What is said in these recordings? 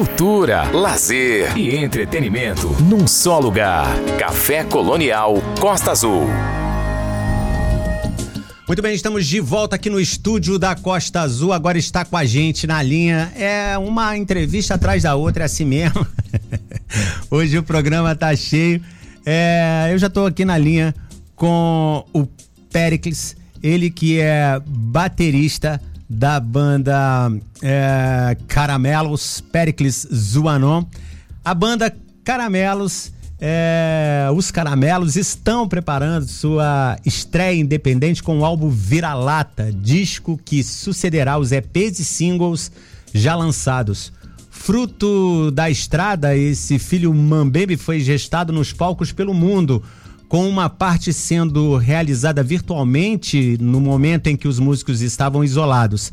cultura, lazer e entretenimento num só lugar. Café Colonial Costa Azul. Muito bem, estamos de volta aqui no estúdio da Costa Azul. Agora está com a gente na linha. É uma entrevista atrás da outra, é assim mesmo. Hoje o programa tá cheio. É, eu já estou aqui na linha com o Pericles, ele que é baterista da banda é, Caramelos, Pericles Zuanon. A banda Caramelos é, os Caramelos estão preparando sua estreia independente com o álbum Vira-Lata, disco que sucederá os EPs e singles já lançados. Fruto da estrada, esse filho Mambembe foi gestado nos palcos pelo mundo, com uma parte sendo realizada virtualmente no momento em que os músicos estavam isolados.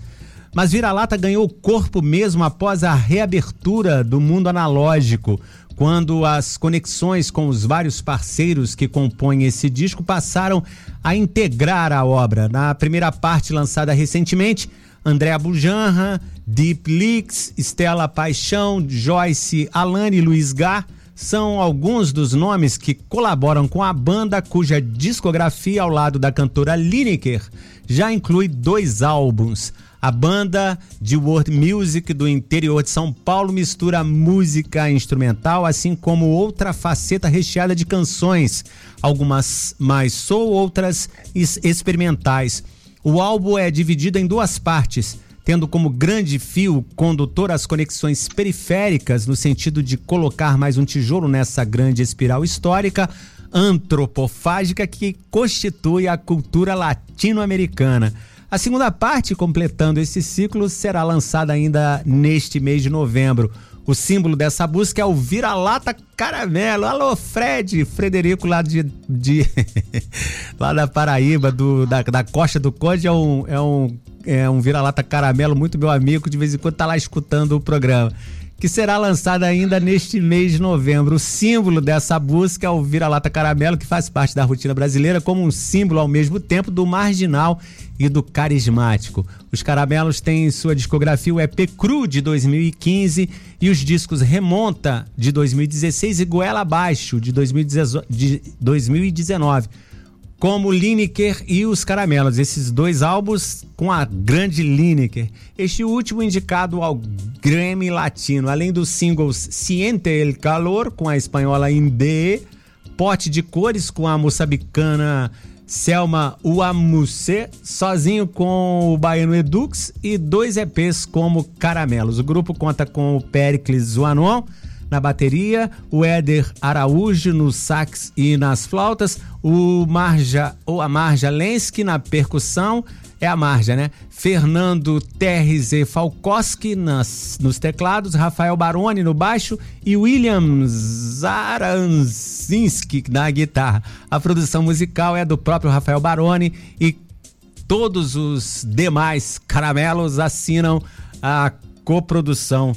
Mas Vira-Lata ganhou corpo mesmo após a reabertura do mundo analógico, quando as conexões com os vários parceiros que compõem esse disco passaram a integrar a obra. Na primeira parte lançada recentemente, Andréa Bujanra, Deep Leaks, Estela Paixão, Joyce Alane e Luiz Gar são alguns dos nomes que colaboram com a banda, cuja discografia ao lado da cantora Lineker já inclui dois álbuns. A banda de world music do interior de São Paulo mistura música instrumental, assim como outra faceta recheada de canções, algumas mais soul, outras experimentais. O álbum é dividido em duas partes, tendo como grande fio condutor as conexões periféricas, no sentido de colocar mais um tijolo nessa grande espiral histórica antropofágica que constitui a cultura latino-americana. A segunda parte, completando esse ciclo, será lançada ainda neste mês de novembro. O símbolo dessa busca é o vira-lata caramelo. Alô, Fred, Frederico lá de, de lá da Paraíba, do, da, da Costa do Conde, é um, é um, é um vira-lata caramelo, muito meu amigo, de vez em quando tá lá escutando o programa que será lançada ainda neste mês de novembro. O símbolo dessa busca é o vira-lata caramelo, que faz parte da rotina brasileira como um símbolo ao mesmo tempo do marginal e do carismático. Os caramelos têm em sua discografia o EP Cru de 2015 e os discos Remonta de 2016 e Goela Abaixo de 2019 como Lineker e os Caramelos, esses dois álbuns com a grande Lineker. Este último indicado ao Grammy Latino, além dos singles Siente el Calor com a espanhola Inde, Pote de Cores com a moçambicana Selma Uamuse, sozinho com o baiano Edux e dois EPs como Caramelos. O grupo conta com o Pericles Zuanon, na bateria, o Éder Araújo no sax e nas flautas, o Marja ou a Marja Lensky na percussão, é a Marja, né? Fernando e Falkowski nas, nos teclados, Rafael Baroni no baixo e William Zaranzinski na guitarra. A produção musical é do próprio Rafael Baroni e todos os demais caramelos assinam a coprodução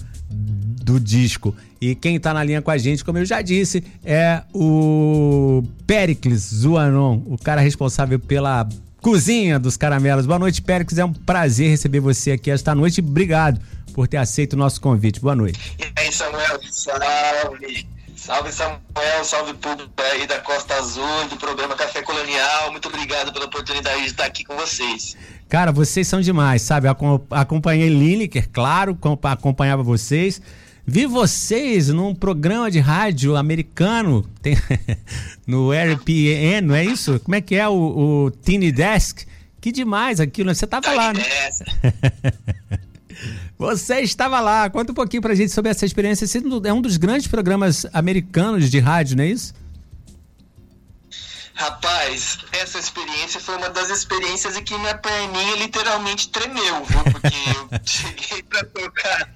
do disco. E quem está na linha com a gente, como eu já disse, é o Pericles Zuanon, o cara responsável pela cozinha dos caramelos. Boa noite, Pericles. É um prazer receber você aqui esta noite. Obrigado por ter aceito o nosso convite. Boa noite. E aí, Samuel, salve! Salve Samuel, salve público aí da Costa Azul, do programa Café Colonial. Muito obrigado pela oportunidade de estar aqui com vocês. Cara, vocês são demais, sabe? Acompanhei Lineker, claro, acompanhava vocês. Vi vocês num programa de rádio americano, tem, no RPN, não é isso? Como é que é o, o Tiny Desk? Que demais aquilo, você tava lá, né? Você estava lá. Conta um pouquinho pra gente sobre essa experiência. Esse é um dos grandes programas americanos de rádio, não é isso? Rapaz, essa experiência foi uma das experiências em que minha perninha literalmente tremeu, viu? Porque eu cheguei pra tocar.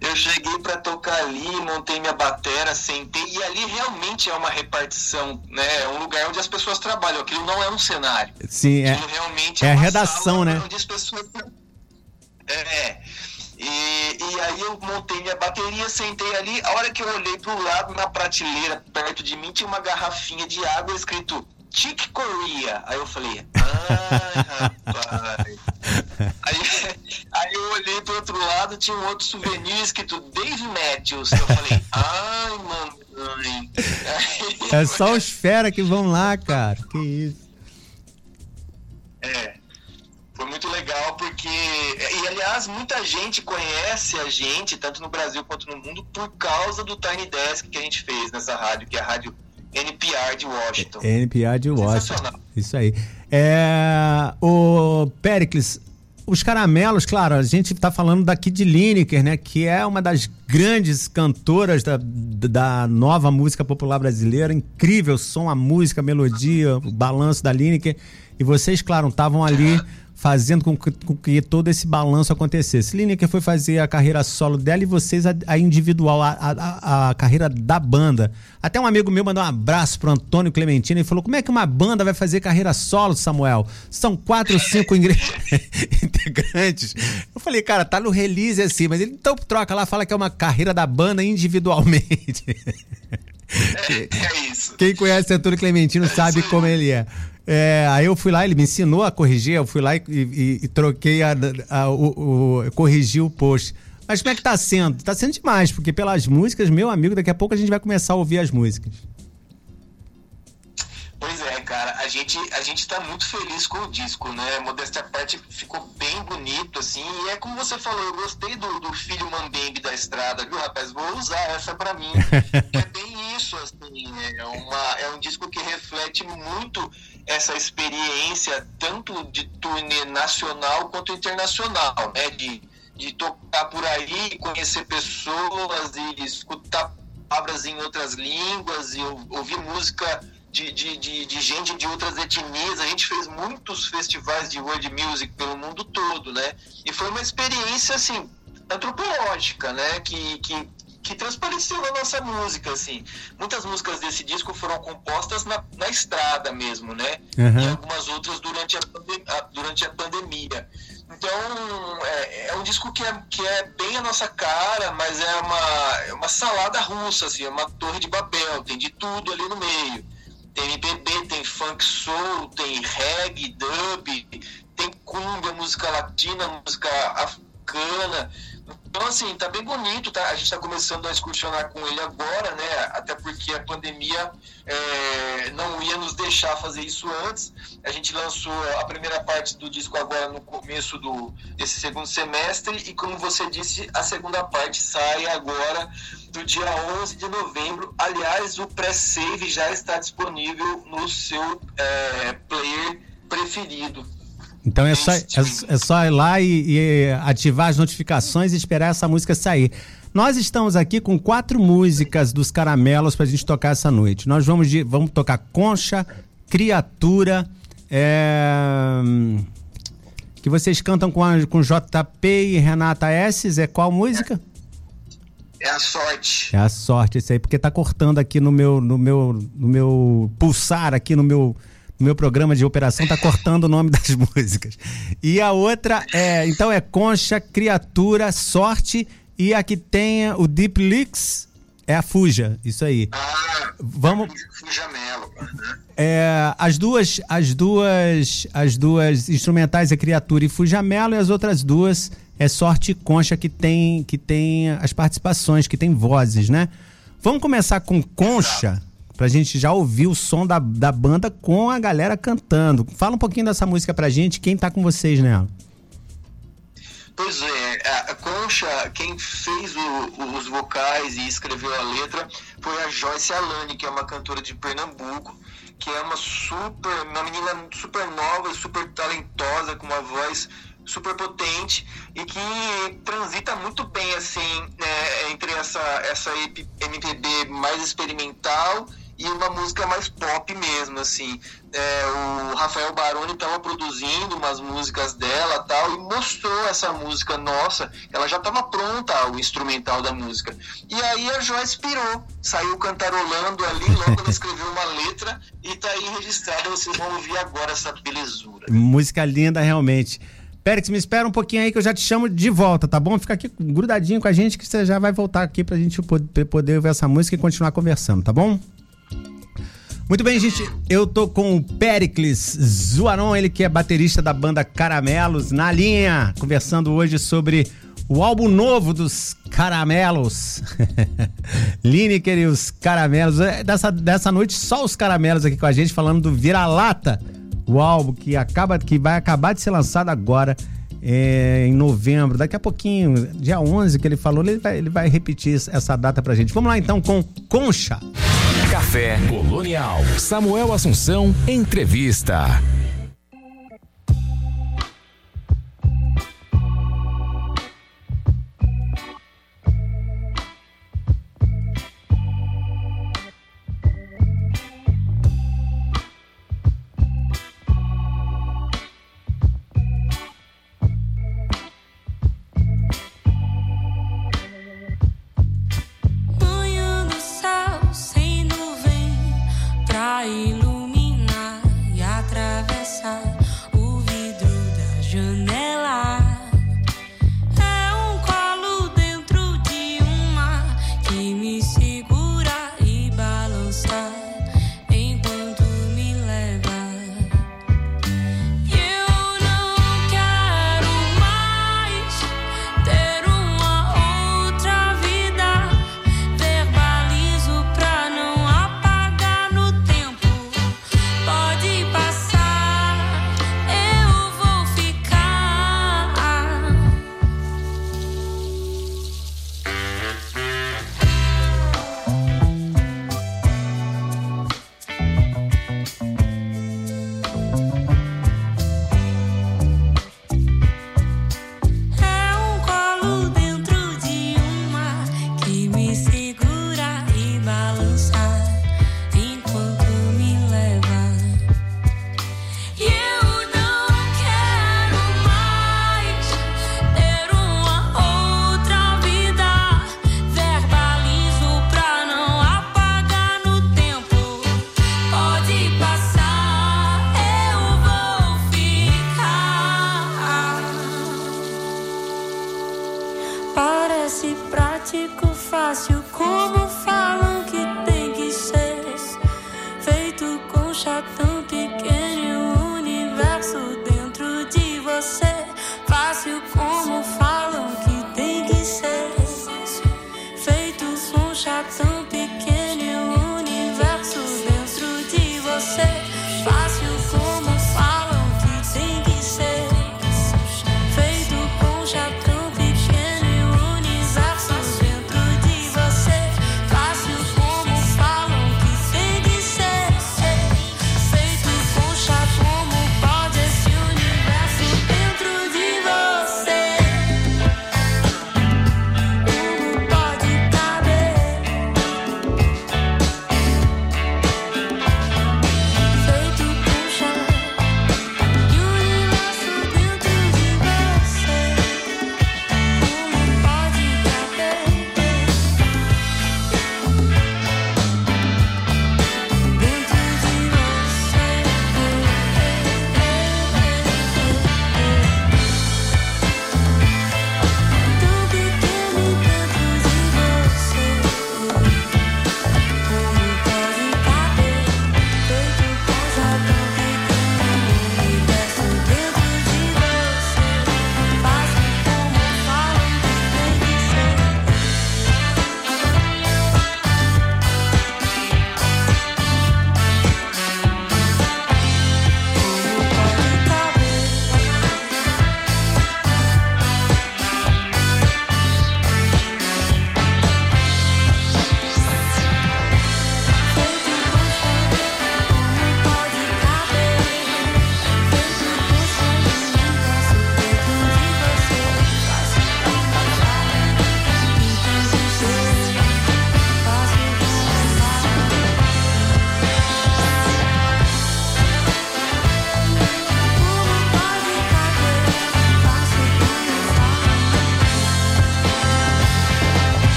Eu cheguei para tocar ali, montei minha batera, sentei, e ali realmente é uma repartição, né? É um lugar onde as pessoas trabalham. Aquilo não é um cenário. Sim, é. realmente é, é a redação, né? Onde as pessoas. É. E, e aí eu montei minha bateria, sentei ali. A hora que eu olhei pro lado, na prateleira, perto de mim, tinha uma garrafinha de água escrito Chick Corea. Aí eu falei, ai, rapaz. Aí, aí eu olhei pro outro lado, tinha um outro souvenir escrito Dave Matthews. Eu falei, ai, mamãe. é só os fera que vão lá, cara. Que isso. É. Foi muito legal porque. E aliás, muita gente conhece a gente, tanto no Brasil quanto no mundo, por causa do Tiny Desk que a gente fez nessa rádio, que é a rádio NPR de Washington. NPR de Washington. Isso aí. É, o Pericles, os caramelos, claro, a gente está falando daqui de Lineker, né? Que é uma das grandes cantoras da, da nova música popular brasileira. Incrível som, a música, a melodia, o balanço da Lineker. E vocês, claro, estavam ali fazendo com que, com que, todo esse balanço acontecesse. Lineker foi fazer a carreira solo dela e vocês a, a individual, a, a, a, carreira da banda. Até um amigo meu mandou um abraço pro Antônio Clementino e falou: como é que uma banda vai fazer carreira solo, Samuel? São quatro ou cinco integrantes. Eu falei, cara, tá no release assim, mas ele então troca lá, fala que é uma carreira da banda individualmente. É, é isso. Quem conhece Antônio Clementino sabe como ele é. É, aí eu fui lá, ele me ensinou a corrigir, eu fui lá e, e, e troquei a, a, o, o, corrigi o post. Mas como é que tá sendo? Tá sendo demais, porque pelas músicas, meu amigo, daqui a pouco a gente vai começar a ouvir as músicas. Pois é, cara, a gente, a gente tá muito feliz com o disco, né? Modéstia à parte ficou bem bonito, assim, e é como você falou, eu gostei do, do filho Mambembe da estrada, viu, rapaz? Vou usar essa pra mim. é bem isso, assim, é, uma, é um disco que reflete muito essa experiência, tanto de turnê nacional quanto internacional, né? De, de tocar por aí, conhecer pessoas e escutar palavras em outras línguas e ouvir música de, de, de, de, gente de outras etnias. A gente fez muitos festivais de world music pelo mundo todo, né? E foi uma experiência, assim, antropológica, né? Que, que, que transpareceu na nossa música, assim. Muitas músicas desse disco foram compostas na, na estrada mesmo, né? Uhum. E algumas outras durante a, durante a pandemia. Então, é, é, um disco que é, que é bem a nossa cara, mas é uma, é uma salada russa, assim, é uma torre de Babel, tem de tudo ali no meio tem MPB, tem funk soul, tem reggae, dub, tem cumbia, música latina, música africana. Então, assim, tá bem bonito, tá? A gente tá começando a excursionar com ele agora, né? Até porque a pandemia é, não ia nos deixar fazer isso antes. A gente lançou a primeira parte do disco agora no começo do, desse segundo semestre e, como você disse, a segunda parte sai agora do dia 11 de novembro. Aliás, o pré-save já está disponível no seu é, player preferido. Então é só, é, é só ir lá e, e, ativar as notificações e esperar essa música sair. Nós estamos aqui com quatro músicas dos Caramelos para a gente tocar essa noite. Nós vamos, de, vamos tocar Concha, Criatura, é, que vocês cantam com, a, com JP e Renata S. É qual música? É a sorte. É a sorte, isso aí, porque tá cortando aqui no meu, no meu, no meu pulsar aqui no meu, meu programa de operação, tá cortando o nome das músicas. E a outra é, então é Concha, Criatura, Sorte e a que tem o Deep Leaks é a Fuja, isso aí. Ah, vamos Fuja Melo. É, as duas, as duas, as duas instrumentais é Criatura e Fuja Melo e as outras duas é Sorte e Concha que tem, que tem as participações, que tem vozes, né? Vamos começar com Concha, pra gente já ouvir o som da, da banda com a galera cantando. Fala um pouquinho dessa música pra gente, quem tá com vocês nela? Pois é, a Concha, quem fez o, os vocais e escreveu a letra foi a Joyce Alane, que é uma cantora de Pernambuco, que é uma super, uma menina super nova, super talentosa, com uma voz super potente e que transita muito bem assim né, entre essa essa MPB mais experimental e uma música mais pop mesmo assim. É, o Rafael Baroni estava produzindo umas músicas dela tal e mostrou essa música nossa. Ela já estava pronta o instrumental da música. E aí a Joyce pirou saiu cantarolando ali logo ela escreveu uma letra e tá aí registrada vocês vão ouvir agora essa belezura. Música linda realmente. Pérez, me espera um pouquinho aí que eu já te chamo de volta, tá bom? Fica aqui grudadinho com a gente que você já vai voltar aqui pra gente poder ver essa música e continuar conversando, tá bom? Muito bem, gente. Eu tô com o Pericles Zuaron, ele que é baterista da banda Caramelos, na linha, conversando hoje sobre o álbum novo dos Caramelos. Lineker e os Caramelos. É, dessa, dessa noite, só os Caramelos aqui com a gente, falando do Vira-Lata, o álbum que, acaba, que vai acabar de ser lançado agora. É, em novembro, daqui a pouquinho, dia 11 que ele falou, ele vai, ele vai repetir essa data pra gente. Vamos lá então com Concha. Café Colonial. Samuel Assunção, entrevista.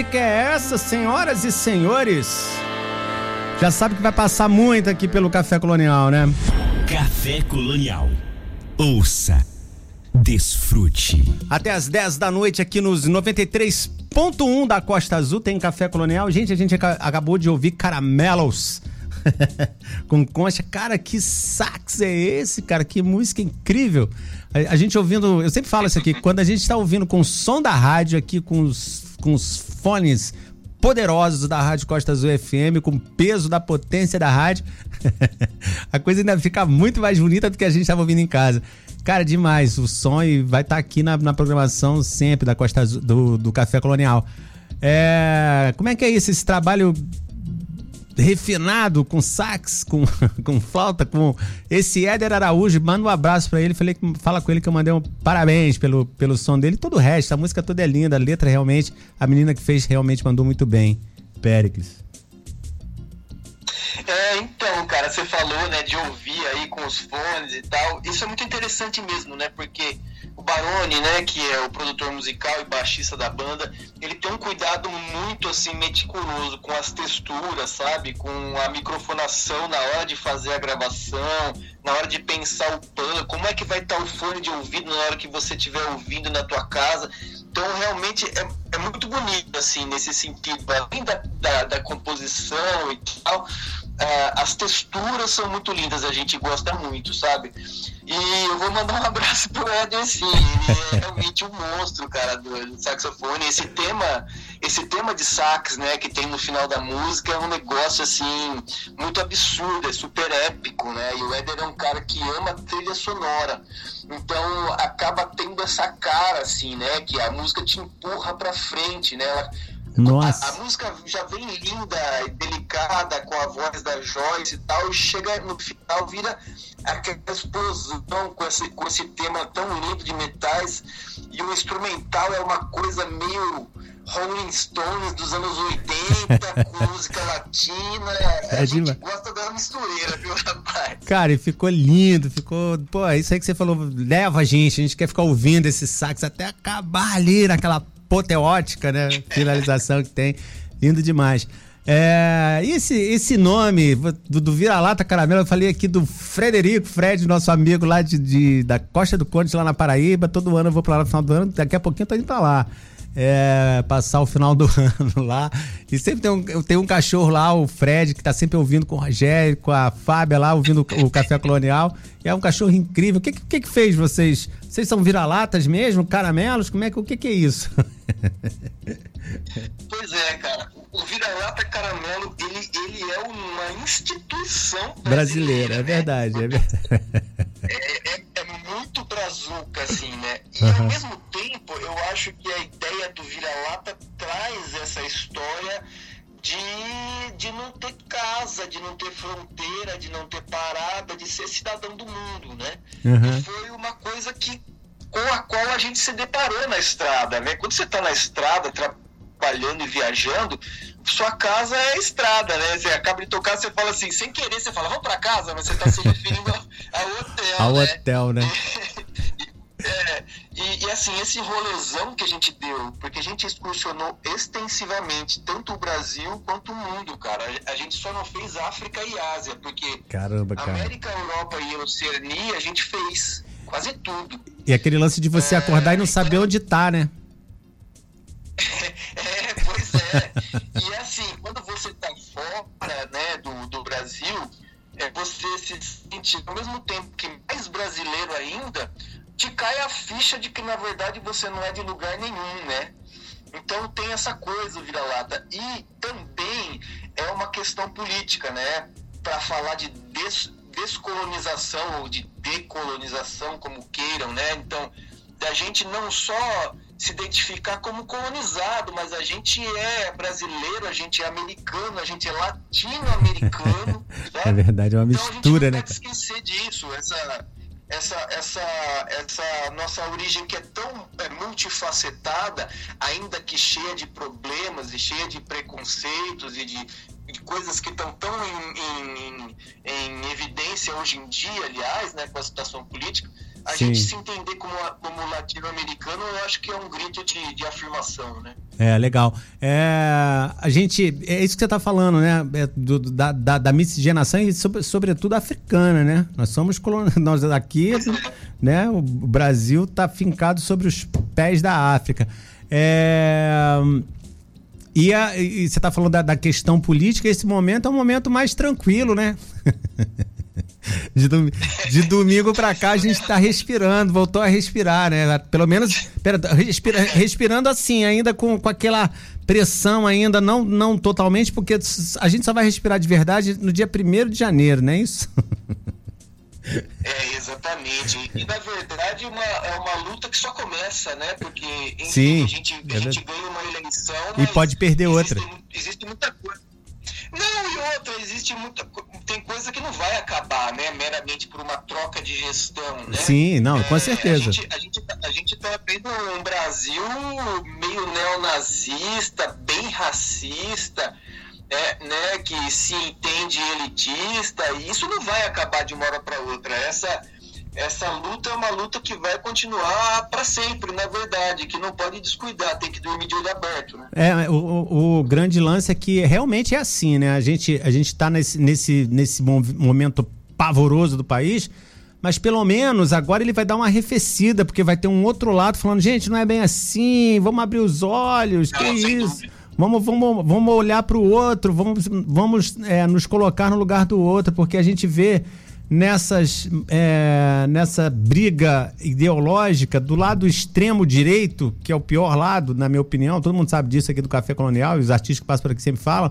Música é essa, senhoras e senhores? Já sabe que vai passar muito aqui pelo Café Colonial, né? Café Colonial. Ouça Desfrute. Até as 10 da noite aqui nos 93.1 da Costa Azul tem Café Colonial. Gente, a gente acabou de ouvir Caramelos. com concha. Cara, que sax é esse, cara? Que música incrível. A, a, gente ouvindo, eu sempre falo isso aqui, quando a gente está ouvindo com o som da rádio aqui, com os, com os fones poderosos da Rádio Costa Azul FM, com o peso da potência da rádio, a coisa ainda fica muito mais bonita do que a gente estava ouvindo em casa. Cara, demais. O som vai estar tá aqui na, na, programação sempre da Costa Azul, do, do Café Colonial. É, como é que é isso? Esse trabalho refinado, com sax, com, com flauta, com esse Éder Araújo. Manda um abraço para ele. Falei, fala com ele que eu mandei um parabéns pelo, pelo som dele. Todo o resto, a música toda é linda, a letra realmente, a menina que fez realmente mandou muito bem. Péricles. É, então, cara, você falou, né, de ouvir aí com os fones e tal. Isso é muito interessante mesmo, né? Porque o Baroni, né, que é o produtor musical e baixista da banda, ele tem um cuidado muito assim meticuloso com as texturas, sabe? Com a microfonação na hora de fazer a gravação, na hora de pensar o pan, como é que vai estar o fone de ouvido na hora que você estiver ouvindo na tua casa. Então, realmente é, é muito bonito, assim, nesse sentido, além da, da, da composição e tal, uh, as texturas são muito lindas, a gente gosta muito, sabe? E eu vou mandar um abraço pro Eden, sim. Ele é realmente um monstro, cara, do, saxofone. Esse tema, esse tema de sax, né, que tem no final da música é um negócio, assim, muito absurdo, é super épico, né? E o Eder é um cara que ama trilha sonora. Então, acaba tendo essa cara, assim, né, que a música te empurra pra frente, né? Ela, nossa. A, a, música já vem linda e delicada com a voz da Joyce e tal, e chega no final, vira aquela explosão com esse, com esse tema tão lindo de metais, e o instrumental é uma coisa meio Rolling Stones dos anos 80, com música latina. É a gente gosta da mistureira, viu, rapaz? Cara, e ficou lindo, ficou. Pô, isso aí que você falou, leva a gente, a gente quer ficar ouvindo esse sax até acabar ali naquela apoteótica, né? Finalização que tem. Lindo demais. É, esse, esse nome do, do Vira-Lata Caramelo, eu falei aqui do Frederico, Fred, nosso amigo lá de, de, da Costa do Conde, lá na Paraíba. Todo ano eu vou pra lá no final do ano, daqui a pouquinho eu tô indo pra lá. É, passar o final do ano lá. E sempre tem um, tenho um cachorro lá, o Fred, que tá sempre ouvindo com o Rogério, com a Fábia lá, ouvindo o Café Colonial. E é um cachorro incrível. O que, que, que fez vocês? Vocês são vira-latas mesmo? Caramelos? Como é que, o que, que é isso? Pois é, cara. O vira-lata caramelo, ele, ele é uma instituição brasileira. brasileira é né? verdade, é verdade. É, é, é, muito brazuca, assim, né? E uhum. ao mesmo tempo, eu acho que a ideia do vira-lata traz essa história de, de não ter casa, de não ter fronteira, de não ter parada, de ser cidadão do mundo, né? Uhum. E foi uma coisa que com a qual a gente se deparou na estrada, né? Quando você está na estrada trabalhando e viajando, sua casa é a estrada, né? Você acaba de tocar, você fala assim, sem querer, você fala, vamos para casa, mas você está se referindo ao hotel, ao né? hotel, né? É, e, e, assim, esse rolezão que a gente deu, porque a gente excursionou extensivamente tanto o Brasil quanto o mundo, cara. A, a gente só não fez África e Ásia, porque Caramba, cara. América, Europa e Oceania a gente fez quase tudo. E aquele lance de você é, acordar e não saber onde tá, né? Pois é. e assim, quando você tá fora né, do, do Brasil, é, você se sente, ao mesmo tempo que mais brasileiro ainda, te cai a ficha de que na verdade você não é de lugar nenhum, né? Então tem essa coisa, vira-lata. E também é uma questão política, né? Para falar de des descolonização ou de decolonização, como queiram, né? Então, da gente não só se identificar como colonizado, mas a gente é brasileiro, a gente é americano, a gente é latino-americano. é verdade, é uma mistura, então, a gente não né? pode esquecer disso, essa, essa, essa, essa nossa origem que é tão é, multifacetada, ainda que cheia de problemas e cheia de preconceitos e de, de coisas que estão tão em, em, em, tendência hoje em dia, aliás, né, com a situação política, a Sim. gente se entender como, como latino-americano, eu acho que é um grito de, de afirmação, né? É, legal. É, a gente, é isso que você está falando, né? É do, da, da, da, miscigenação e sobre, sobretudo africana, né? Nós somos colon... nós aqui, né? O Brasil está fincado sobre os pés da África. É, e, a, e você está falando da, da questão política, esse momento é um momento mais tranquilo, né? De, dom, de domingo para cá a gente está respirando, voltou a respirar, né? Pelo menos pera, respira, respirando assim, ainda com, com aquela pressão ainda, não, não totalmente, porque a gente só vai respirar de verdade no dia 1 de janeiro, não é isso? É, exatamente. E na verdade uma, é uma luta que só começa, né? Porque enfim, Sim, a, gente, a é gente ganha uma eleição. E pode perder existe, outra. Existe muita coisa não, e outra, existe muita. Tem coisa que não vai acabar, né? Meramente por uma troca de gestão, né? Sim, não, com é, certeza. A gente, a, gente, tá, a gente tá vendo um Brasil meio neonazista, bem racista. É, né, que se entende elitista, e isso não vai acabar de uma hora para outra. Essa, essa luta é uma luta que vai continuar para sempre, na verdade, que não pode descuidar, tem que dormir de olho aberto. Né? É, o, o grande lance é que realmente é assim, né? A gente a está nesse, nesse, nesse momento pavoroso do país, mas pelo menos agora ele vai dar uma arrefecida, porque vai ter um outro lado falando, gente, não é bem assim, vamos abrir os olhos, não, que isso. Vamos, vamos, vamos olhar para o outro, vamos, vamos é, nos colocar no lugar do outro, porque a gente vê nessas, é, nessa briga ideológica do lado extremo direito, que é o pior lado, na minha opinião, todo mundo sabe disso aqui do Café Colonial, e os artistas que passam por aqui sempre falam,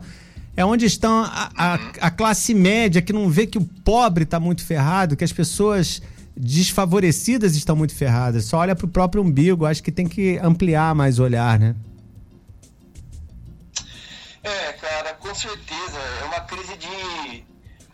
é onde estão a, a, a classe média que não vê que o pobre está muito ferrado, que as pessoas desfavorecidas estão muito ferradas, só olha para o próprio umbigo, acho que tem que ampliar mais o olhar, né? É, cara, com certeza. É uma crise de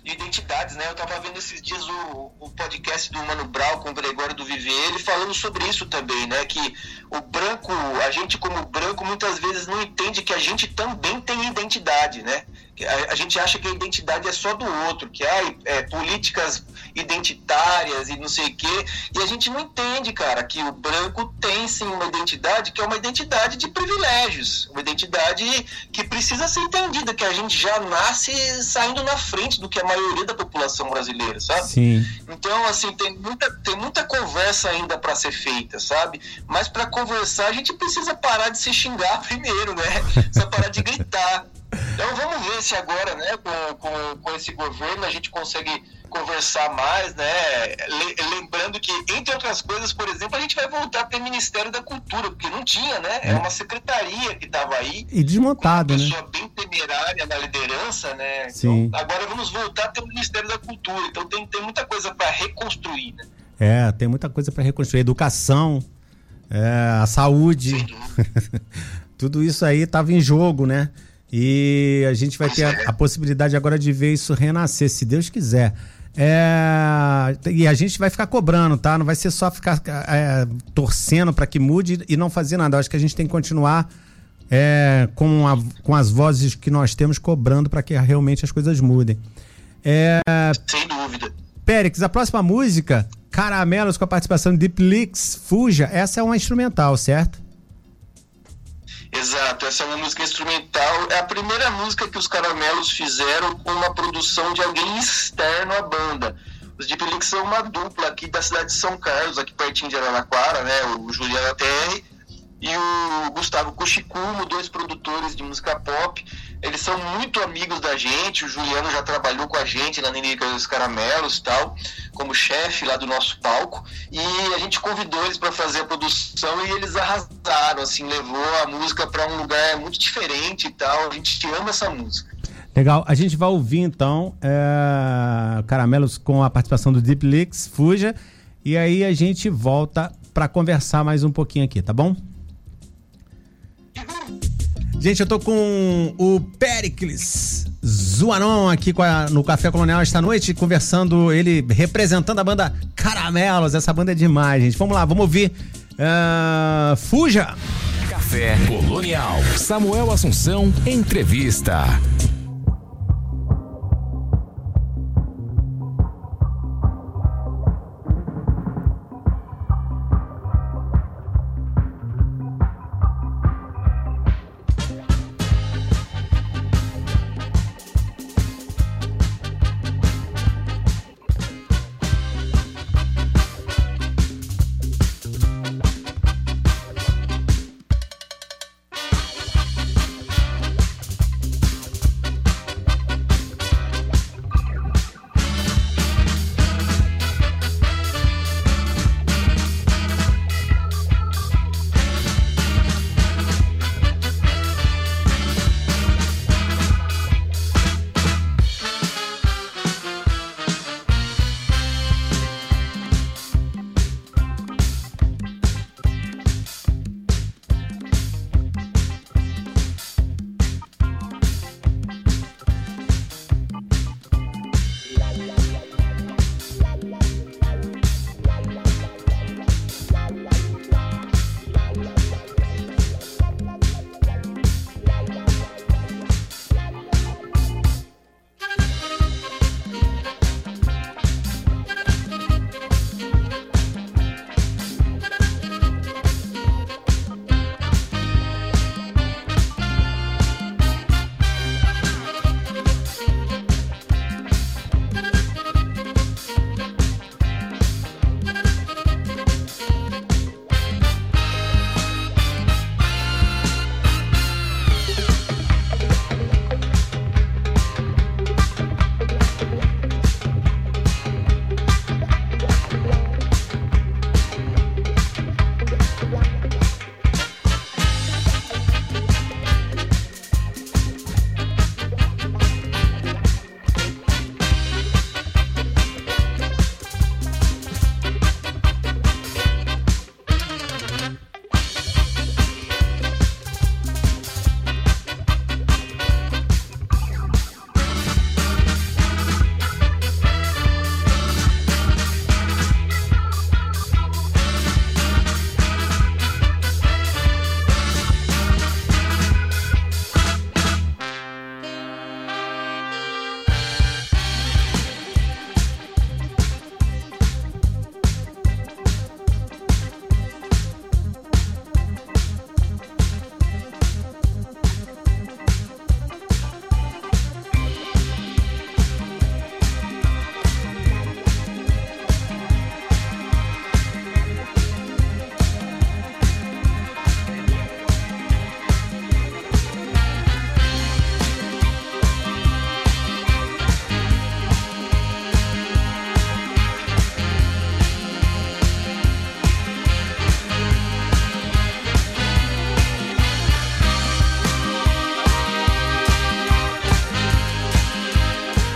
de identidades, né? Eu estava vendo esses dias o, o podcast do Mano Brown com o Gregório do Viver, ele falando sobre isso também, né? Que o branco, a gente como branco muitas vezes não entende que a gente também tem identidade, né? A, a gente acha que a identidade é só do outro, que há é, políticas identitárias e não sei o quê, e a gente não entende, cara, que o branco tem sim uma identidade que é uma identidade de privilégios, uma identidade que precisa ser entendida, que a gente já nasce saindo na frente do que a maioria da população brasileira, sabe? Sim. Então, assim, tem muita, tem muita conversa ainda para ser feita, sabe? Mas para conversar a gente precisa parar de se xingar primeiro, né? Precisa parar de gritar. Então vamos ver se agora, né, com, com, com esse governo a gente consegue conversar mais, né? Lembrando que, entre outras coisas, por exemplo, a gente vai voltar a ter Ministério da Cultura, porque não tinha, né? É, é uma secretaria que estava aí. E desmontado, uma pessoa né? bem temerária na liderança, né? Sim. Então, agora vamos voltar a ter o Ministério da Cultura. Então tem, tem muita coisa para reconstruir, né? É, tem muita coisa para reconstruir. Educação, é, a saúde. Tudo isso aí estava em jogo, né? E a gente vai ter a, a, possibilidade agora de ver isso renascer, se Deus quiser. É, e a gente vai ficar cobrando, tá? Não vai ser só ficar é, torcendo para que mude e não fazer nada. Eu acho que a gente tem que continuar é, com, a, com as vozes que nós temos cobrando para que realmente as coisas mudem. É, Sem dúvida. Périx, a próxima música, Caramelos, com a participação de Deep Leaks, Fuja, essa é uma instrumental, certo? Exato, essa é uma música instrumental. É a primeira música que os Caramelos fizeram com uma produção de alguém externo à banda. Os Deep são uma dupla aqui da cidade de São Carlos, aqui pertinho de Araraquara, né? O Juliano TR e o Gustavo Cuchicumo, dois produtores de música pop. Eles são muito amigos da gente, o Juliano já trabalhou com a gente na Ninica dos Caramelos tal, como chefe lá do nosso palco. E a gente convidou eles para fazer a produção e eles arrasaram, assim, levou a música para um lugar muito diferente e tal. A gente ama essa música. Legal, a gente vai ouvir então é, Caramelos com a participação do Deep Leaks, Fuja, e aí a gente volta para conversar mais um pouquinho aqui, tá bom? Gente, eu tô com o Pericles Zuanon aqui a, no Café Colonial esta noite, conversando, ele representando a banda Caramelos. Essa banda é demais, gente. Vamos lá, vamos ouvir. Uh, Fuja! Café Colonial. Samuel Assunção, entrevista.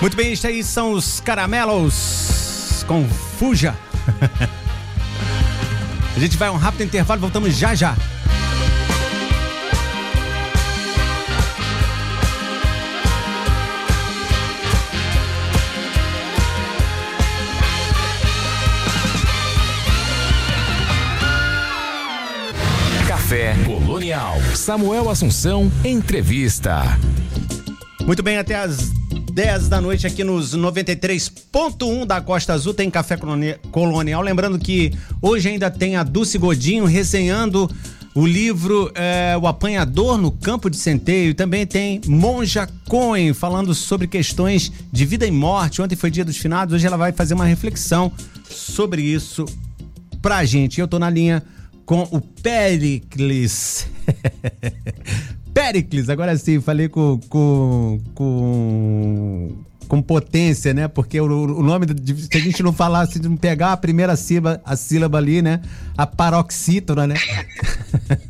Muito bem, isso aí são os caramelos com Fuja. A gente vai a um rápido intervalo, voltamos já já. Café Colonial. Samuel Assunção, entrevista. Muito bem, até as 10 da noite aqui nos 93.1 da Costa Azul tem Café Colonial. Lembrando que hoje ainda tem a Dulce Godinho resenhando o livro é, O Apanhador no Campo de Centeio. Também tem Monja Cohen falando sobre questões de vida e morte. Ontem foi dia dos finados, hoje ela vai fazer uma reflexão sobre isso pra gente. Eu tô na linha com o Pericles. Pericles, agora sim, falei com, com, com, com potência, né? Porque o, o nome, se a gente não falar, se não pegar a primeira sílaba, a sílaba ali, né? A paroxítona, né?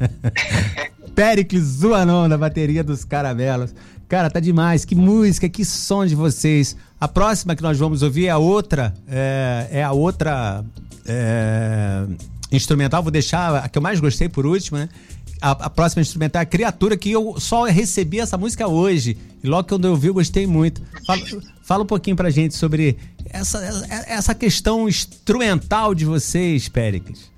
Pericles Zuanon, da bateria dos caramelos. Cara, tá demais. Que música, que som de vocês. A próxima que nós vamos ouvir é a outra. É, é a outra. É, instrumental. Vou deixar a que eu mais gostei por último, né? a, a, próxima instrumental é a Criatura, que eu só recebi essa música hoje. E logo que eu ouvi, eu gostei muito. Fala, fala um pouquinho pra gente sobre essa, essa questão instrumental de vocês, Péricles.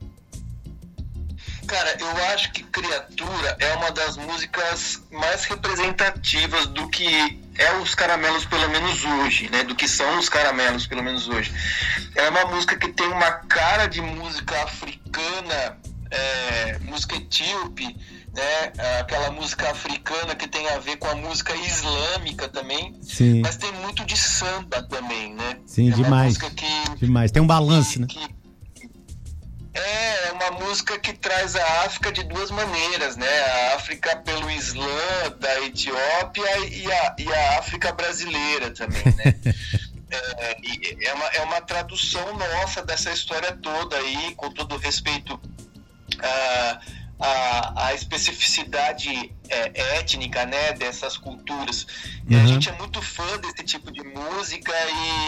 Cara, eu acho que Criatura é uma das músicas mais representativas do que é os caramelos, pelo menos hoje, né? Do que são os caramelos, pelo menos hoje. É uma música que tem uma cara de música africana é, música etíope, né? Aquela música africana que tem a ver com a música islâmica também. Sim. Mas tem muito de samba também, né? Sim, é demais. Que, demais. Tem um balanço, né? Que, é, é uma música que traz a África de duas maneiras, né? A África pelo Islã da Etiópia e a, e a África brasileira também, né? é, é, uma, é uma tradução nossa dessa história toda aí, com todo respeito a, a, a especificidade é, étnica né, dessas culturas. E uhum. a gente é muito fã desse tipo de música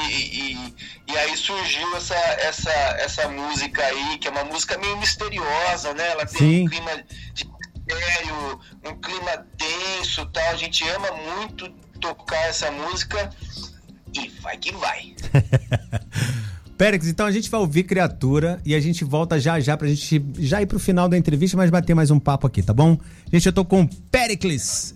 e, e, e, aí surgiu essa, essa, essa música aí, que é uma música meio misteriosa, né? Ela tem Sim. um clima de mistério, um clima denso tal. A gente ama muito tocar essa música e vai que vai. Pérez, então a gente vai ouvir Criatura e a gente volta já já pra gente já ir pro final da entrevista, mas bater mais um papo aqui, tá bom? Gente, eu tô com Pericles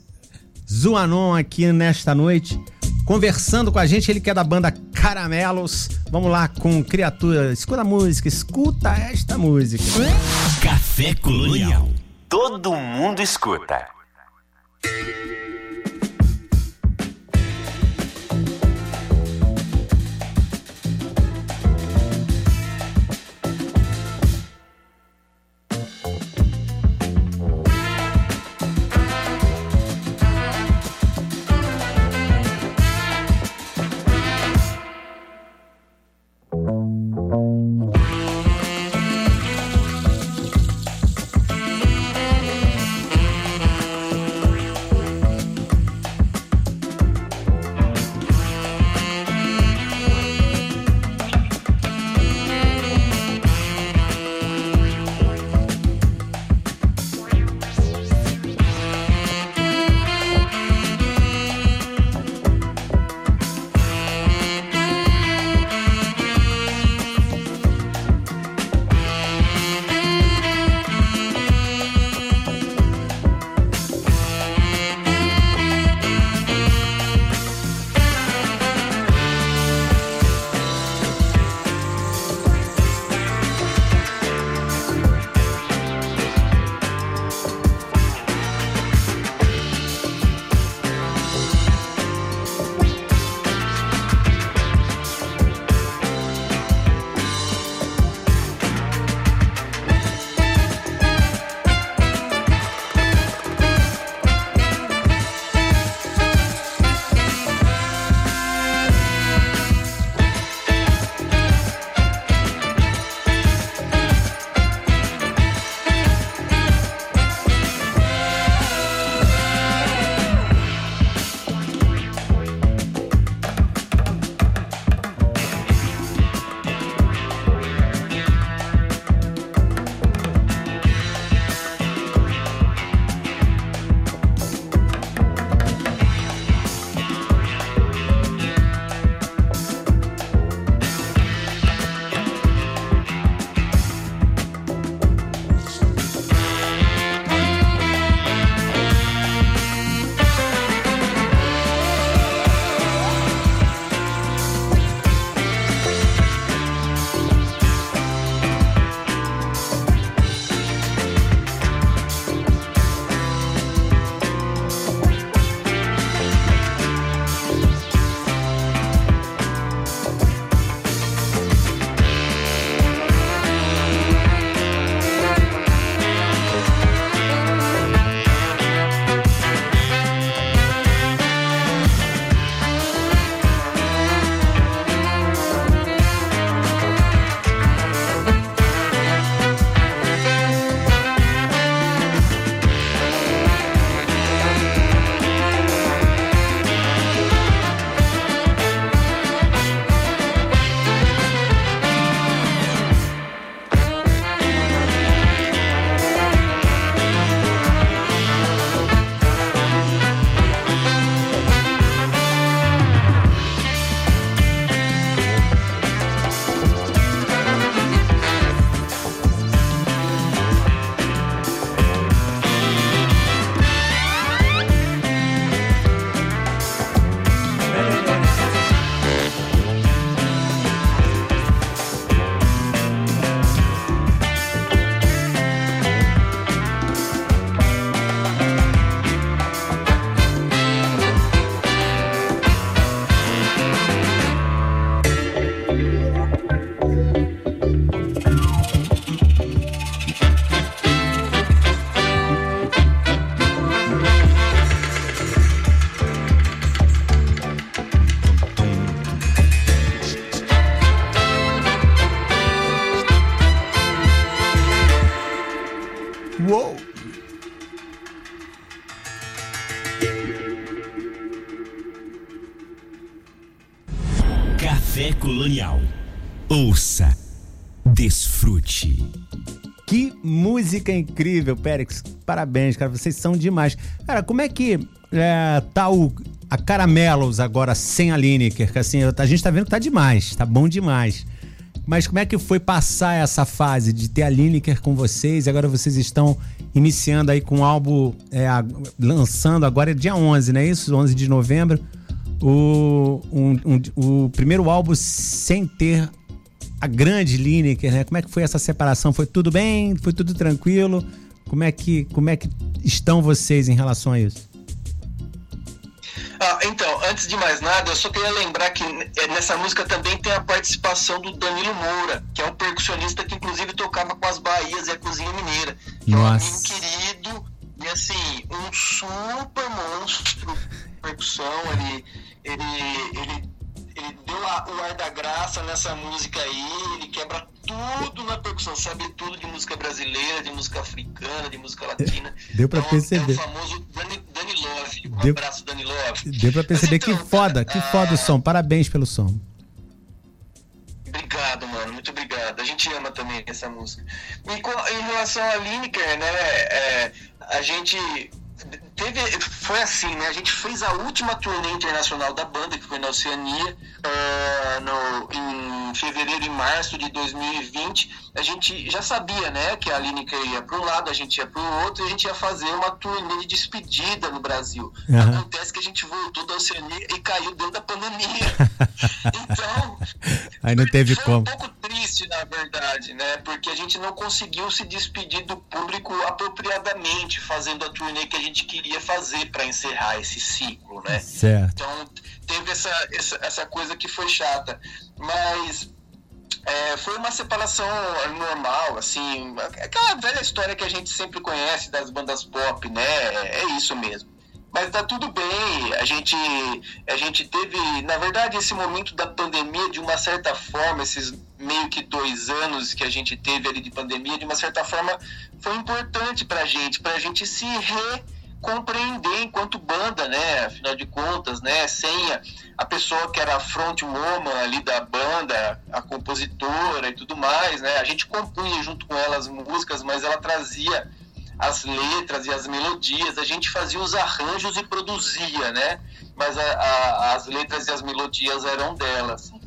Zuanon aqui nesta noite, conversando com a gente, ele que é da banda Caramelos. Vamos lá com Criatura. Escuta a música, escuta esta música. Café Colonial. Todo mundo escuta. Música incrível, Périx. Parabéns, cara. Vocês são demais. Cara, como é que é, tá o, a Caramelos agora sem a Lineker? Que assim, a gente tá vendo que tá demais, tá bom demais. Mas como é que foi passar essa fase de ter a Lineker com vocês? Agora vocês estão iniciando aí com o álbum, é, lançando agora é dia 11, não é isso? 11 de novembro. O, um, um, o primeiro álbum sem ter a grande Lineker, né? Como é que foi essa separação? Foi tudo bem? Foi tudo tranquilo? Como é que, como é que estão vocês em relação a isso? Ah, então, antes de mais nada, eu só queria lembrar que é, nessa música também tem a participação do Danilo Moura, que é um percussionista que inclusive tocava com as Bahias e a Cozinha Mineira. Nossa. é um amigo querido e assim, um super monstro percussão, ele, ele, ele ele deu a, o ar da graça nessa música aí, ele quebra tudo na percussão, sabe tudo de música brasileira, de música africana, de música latina. Deu pra então, perceber. É o famoso Dani, Dani Love. Um deu, abraço, Dani Love. Deu pra perceber então, que foda, que foda o som. Parabéns pelo som. Obrigado, mano, muito obrigado. A gente ama também essa música. E com, em relação a Lineker, né, é, a gente teve, foi assim, né? A gente fez a última turnê internacional da banda, que foi na Oceania, uh, no, em fevereiro e março de 2020. A gente já sabia, né, que a Lineker ia para um lado, a gente ia para o outro, e a gente ia fazer uma turnê de despedida no Brasil. Uhum. Acontece que a gente voltou da Oceania e caiu dentro da pandemia. então, aí não teve foi como. um pouco triste, na verdade, né? Porque a gente não conseguiu se despedir do público apropriadamente, fazendo a turnê que a gente queria fazer para encerrar esse ciclo, né? Certo. Então teve essa, essa, essa coisa que foi chata. Mas é, foi uma separação normal, assim, aquela velha história que a gente sempre conhece das bandas pop, né? É, isso mesmo. Mas tá tudo bem, a gente, a gente teve, na verdade, esse momento da pandemia, de uma certa forma, esses meio que dois anos que a gente teve ali de pandemia, de uma certa forma, foi importante pra gente, pra gente se recompreender enquanto banda, né? Afinal de contas, né? Sem a, a pessoa que era a frontwoman ali da banda, a compositora e tudo mais, né? A gente compunha junto com ela as músicas, mas ela trazia as letras e as melodias, a gente fazia os arranjos e produzia, né? Mas a, a, as letras e as melodias eram delas. Assim.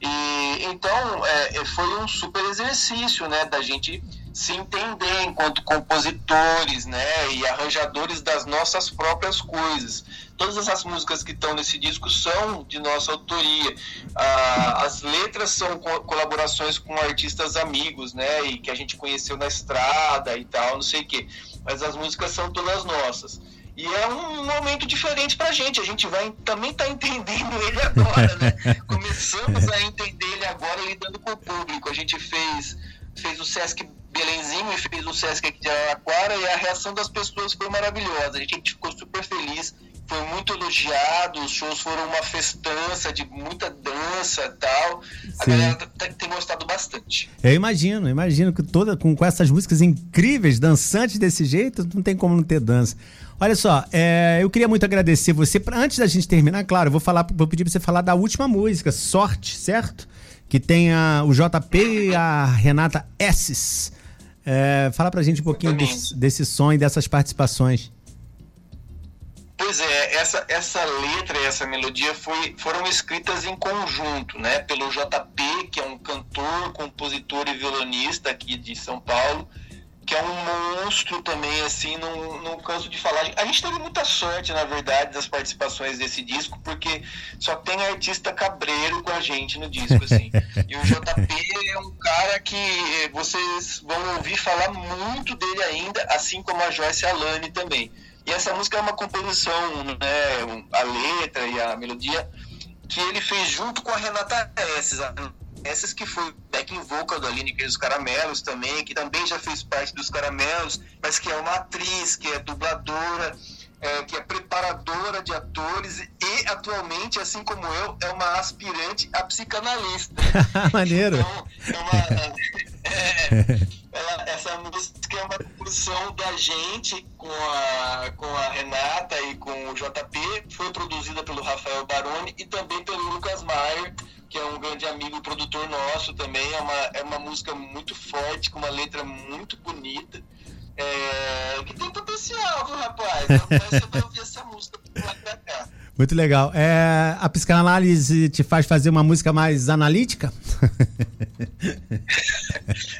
E então é, foi um super exercício, né, da gente se entender enquanto compositores, né, e arranjadores das nossas próprias coisas. Todas essas músicas que estão nesse disco são de nossa autoria. Ah, as letras são co colaborações com artistas amigos, né, e que a gente conheceu na estrada e tal, não sei o quê. Mas as músicas são todas nossas. E é um momento diferente pra gente. A gente vai também tá entendendo ele agora, né? Começamos a entender ele agora lidando com o público. A gente fez, fez o Sesc Belenzinho e fez o Sesc aqui de Araraquara e a reação das pessoas foi maravilhosa. A gente ficou super feliz foi muito elogiado, os shows foram uma festança de muita dança e tal. A Sim. galera tem, tem gostado bastante. Eu imagino, imagino que toda com, com essas músicas incríveis, dançantes desse jeito, não tem como não ter dança. Olha só, é, eu queria muito agradecer você. Pra, antes da gente terminar, claro, eu vou falar, vou pedir pra você falar da última música, Sorte, certo? Que tem a, o JP e a Renata Esses. É, fala pra gente um pouquinho desse, desse som e dessas participações. Pois é, essa, essa letra e essa melodia foi, foram escritas em conjunto, né? Pelo JP, que é um cantor, compositor e violonista aqui de São Paulo, que é um monstro também, assim, não, não canso de falar. A gente teve muita sorte, na verdade, das participações desse disco, porque só tem artista cabreiro com a gente no disco, assim. e o JP é um cara que vocês vão ouvir falar muito dele ainda, assim como a Joyce Alane também. E essa música é uma composição, né, a letra e a melodia, que ele fez junto com a Renata Esses. A Esses que foi backing vocal da Aline dos Caramelos também, que também já fez parte dos Caramelos, mas que é uma atriz, que é dubladora, é, que é preparadora de atores e atualmente, assim como eu, é uma aspirante a psicanalista. Maneiro. Então, é uma, é, ela, essa música é uma produção da gente com a, com a Renata e com o JP. Foi produzida pelo Rafael Baroni e também pelo Lucas Maier, que é um grande amigo e produtor nosso também. É uma, é uma música muito forte, com uma letra muito bonita. É, que tem potencial, viu, rapaz? Você vai ouvir essa música lá pra cá. Muito legal. É, a psicanálise te faz fazer uma música mais analítica?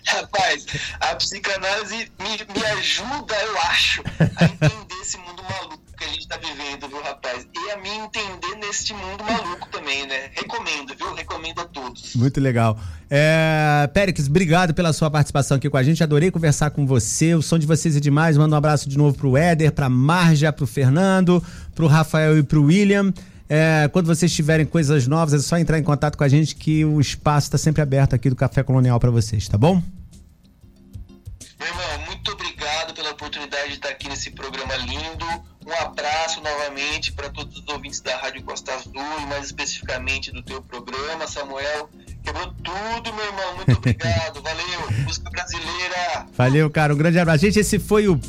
Rapaz, a psicanálise me, me ajuda, eu acho, a entender esse mundo maluco que a gente tá vivendo, viu, rapaz? E a mim entender neste mundo maluco também, né? Recomendo, viu? Recomendo a todos. Muito legal. É, Périx, obrigado pela sua participação aqui com a gente. Adorei conversar com você. O som de vocês é demais. Manda um abraço de novo pro Éder, pra Marja, pro Fernando, pro Rafael e pro William. É, quando vocês tiverem coisas novas, é só entrar em contato com a gente que o espaço está sempre aberto aqui do Café Colonial para vocês, tá bom? Meu irmão, muito obrigado pela oportunidade de estar aqui nesse programa lindo. Um abraço novamente para todos os ouvintes da Rádio Costa Azul e mais especificamente do teu programa, Samuel. Quebrou tudo, meu irmão. Muito obrigado. Valeu. Música brasileira. Valeu, cara. Um grande abraço. Gente, esse foi o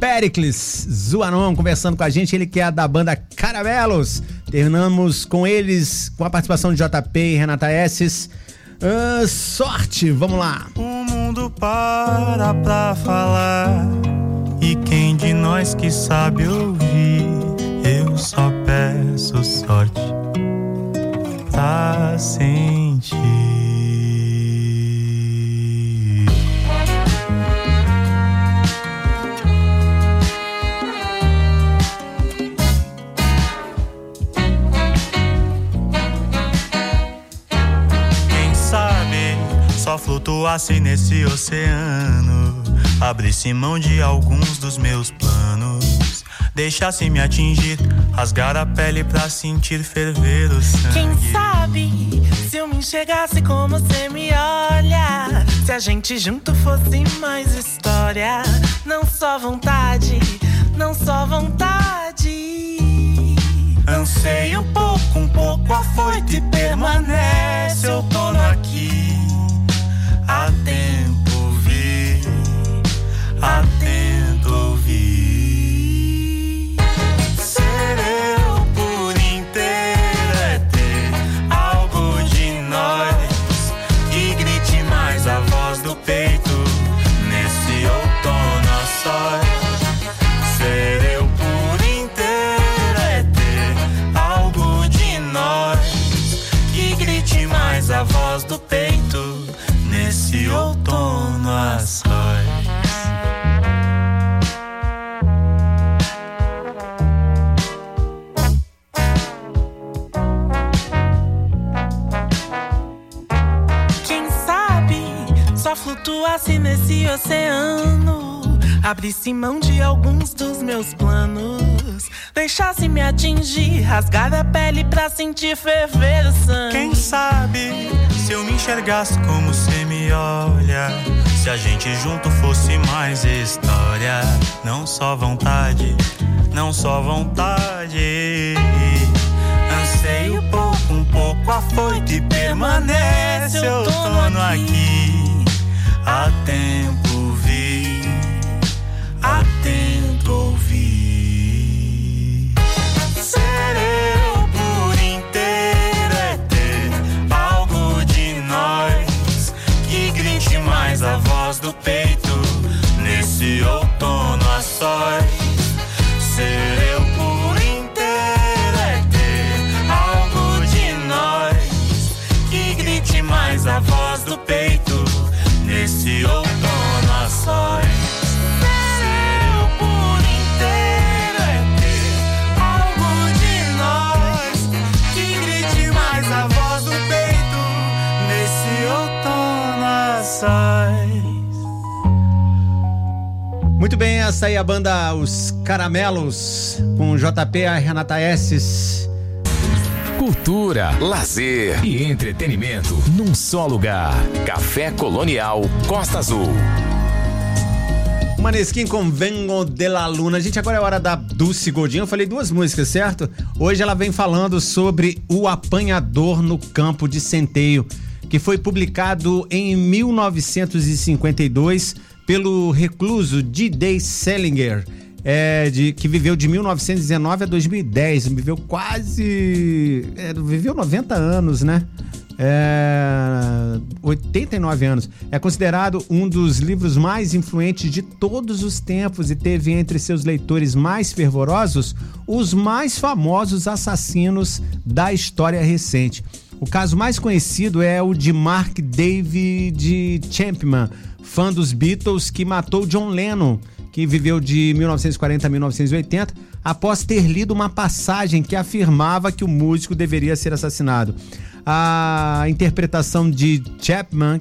Pericles Zuanon conversando com a gente, ele que é da banda Caramelos. Terminamos com eles, com a participação de JP e Renata Esses. Uh, sorte, vamos lá. O mundo para pra falar, e quem de nós que sabe ouvir, eu só peço sorte pra sentir. só flutuasse nesse oceano, abrisse mão de alguns dos meus planos, deixasse me atingir, rasgar a pele pra sentir ferver o sangue. Quem sabe se eu me enxergasse como você me olha, se a gente junto fosse mais história, não só vontade, não só vontade. Anseio um pouco, um pouco afoito e permanece outono aqui oceano, abrisse mão de alguns dos meus planos, deixasse me atingir, rasgar a pele pra sentir ferver o sangue. Quem sabe se eu me enxergasse como você me olha, se a gente junto fosse mais história, não só vontade, não só vontade. Anseio pouco, um pouco afoito e permanece outono aqui. Há tempo vi, tempo ouvi. Ser eu por inteiro é ter algo de nós que grite mais a voz do peito nesse outono a sós. Ser eu por inteiro é ter algo de nós que grite mais a voz do peito nesse outono sós. Muito bem, essa aí é a banda Os Caramelos, com JP e Renata Esses. Cultura, lazer e entretenimento num só lugar. Café Colonial Costa Azul. Maneskin com Vengo de la Luna. Gente, agora é hora da Dulce Godinho. Eu falei duas músicas, certo? Hoje ela vem falando sobre O Apanhador no Campo de Centeio, que foi publicado em 1952 pelo recluso D.D. Selinger. É, de, que viveu de 1919 a 2010, viveu quase. É, viveu 90 anos, né? É, 89 anos. É considerado um dos livros mais influentes de todos os tempos e teve entre seus leitores mais fervorosos os mais famosos assassinos da história recente. O caso mais conhecido é o de Mark David Champman, fã dos Beatles, que matou John Lennon, que viveu de 1940 a 1980, após ter lido uma passagem que afirmava que o músico deveria ser assassinado. A interpretação de Chapman,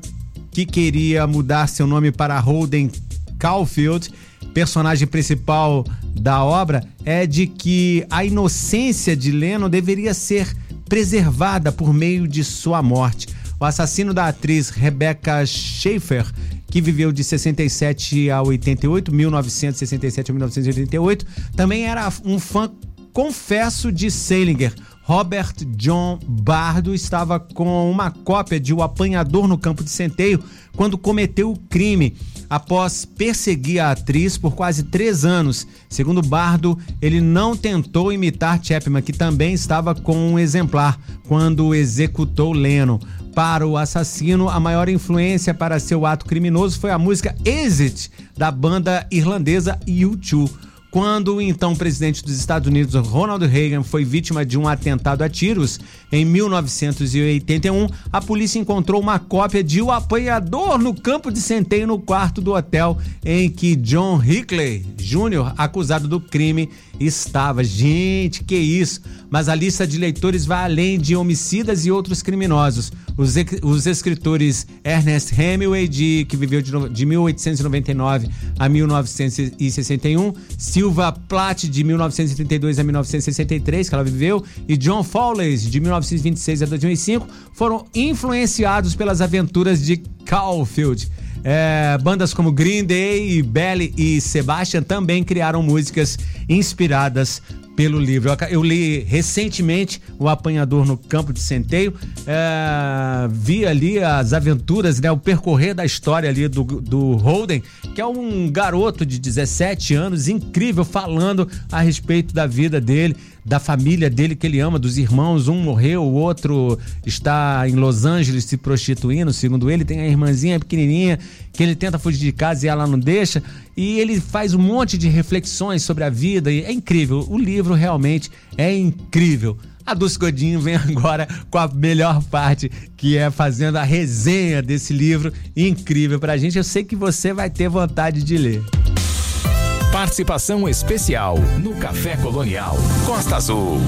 que queria mudar seu nome para Holden Caulfield, personagem principal da obra, é de que a inocência de Lennon deveria ser preservada por meio de sua morte. O assassino da atriz Rebecca Schaefer, que viveu de 67 a 88, 1967 a 1988, também era um fã confesso de Salinger. Robert John Bardo estava com uma cópia de O Apanhador no Campo de Centeio quando cometeu o crime após perseguir a atriz por quase três anos. Segundo Bardo, ele não tentou imitar Chapman, que também estava com um exemplar quando executou Lennon. Para o assassino, a maior influência para seu ato criminoso foi a música Exit, da banda irlandesa U2 quando o então presidente dos Estados Unidos, Ronald Reagan, foi vítima de um atentado a tiros em 1981, a polícia encontrou uma cópia de O Apanhador no campo de centeio no quarto do hotel em que John Hickley Jr., acusado do crime, estava. Gente, que isso! Mas a lista de leitores vai além de homicidas e outros criminosos. Os, os escritores Ernest Hemingway, de, que viveu de, de 1899 a 1961, Silva Plath, de 1932 a 1963, que ela viveu, e John Fowles, de 1926 a 2005, foram influenciados pelas aventuras de Caulfield. É, bandas como Green Day, Belly e Sebastian também criaram músicas inspiradas pelo livro. Eu, li recentemente O Apanhador no Campo de Centeio, é, vi ali as aventuras, né, o percorrer da história ali do, do Holden, que é um garoto de 17 anos, incrível, falando a respeito da vida dele da família dele que ele ama, dos irmãos. Um morreu, o outro está em Los Angeles se prostituindo, segundo ele. Tem a irmãzinha pequenininha que ele tenta fugir de casa e ela não deixa. E ele faz um monte de reflexões sobre a vida. E é incrível. O livro realmente é incrível. A Dulce Godinho vem agora com a melhor parte, que é fazendo a resenha desse livro incrível pra gente. Eu sei que você vai ter vontade de ler. Participação especial no Café Colonial Costa Azul.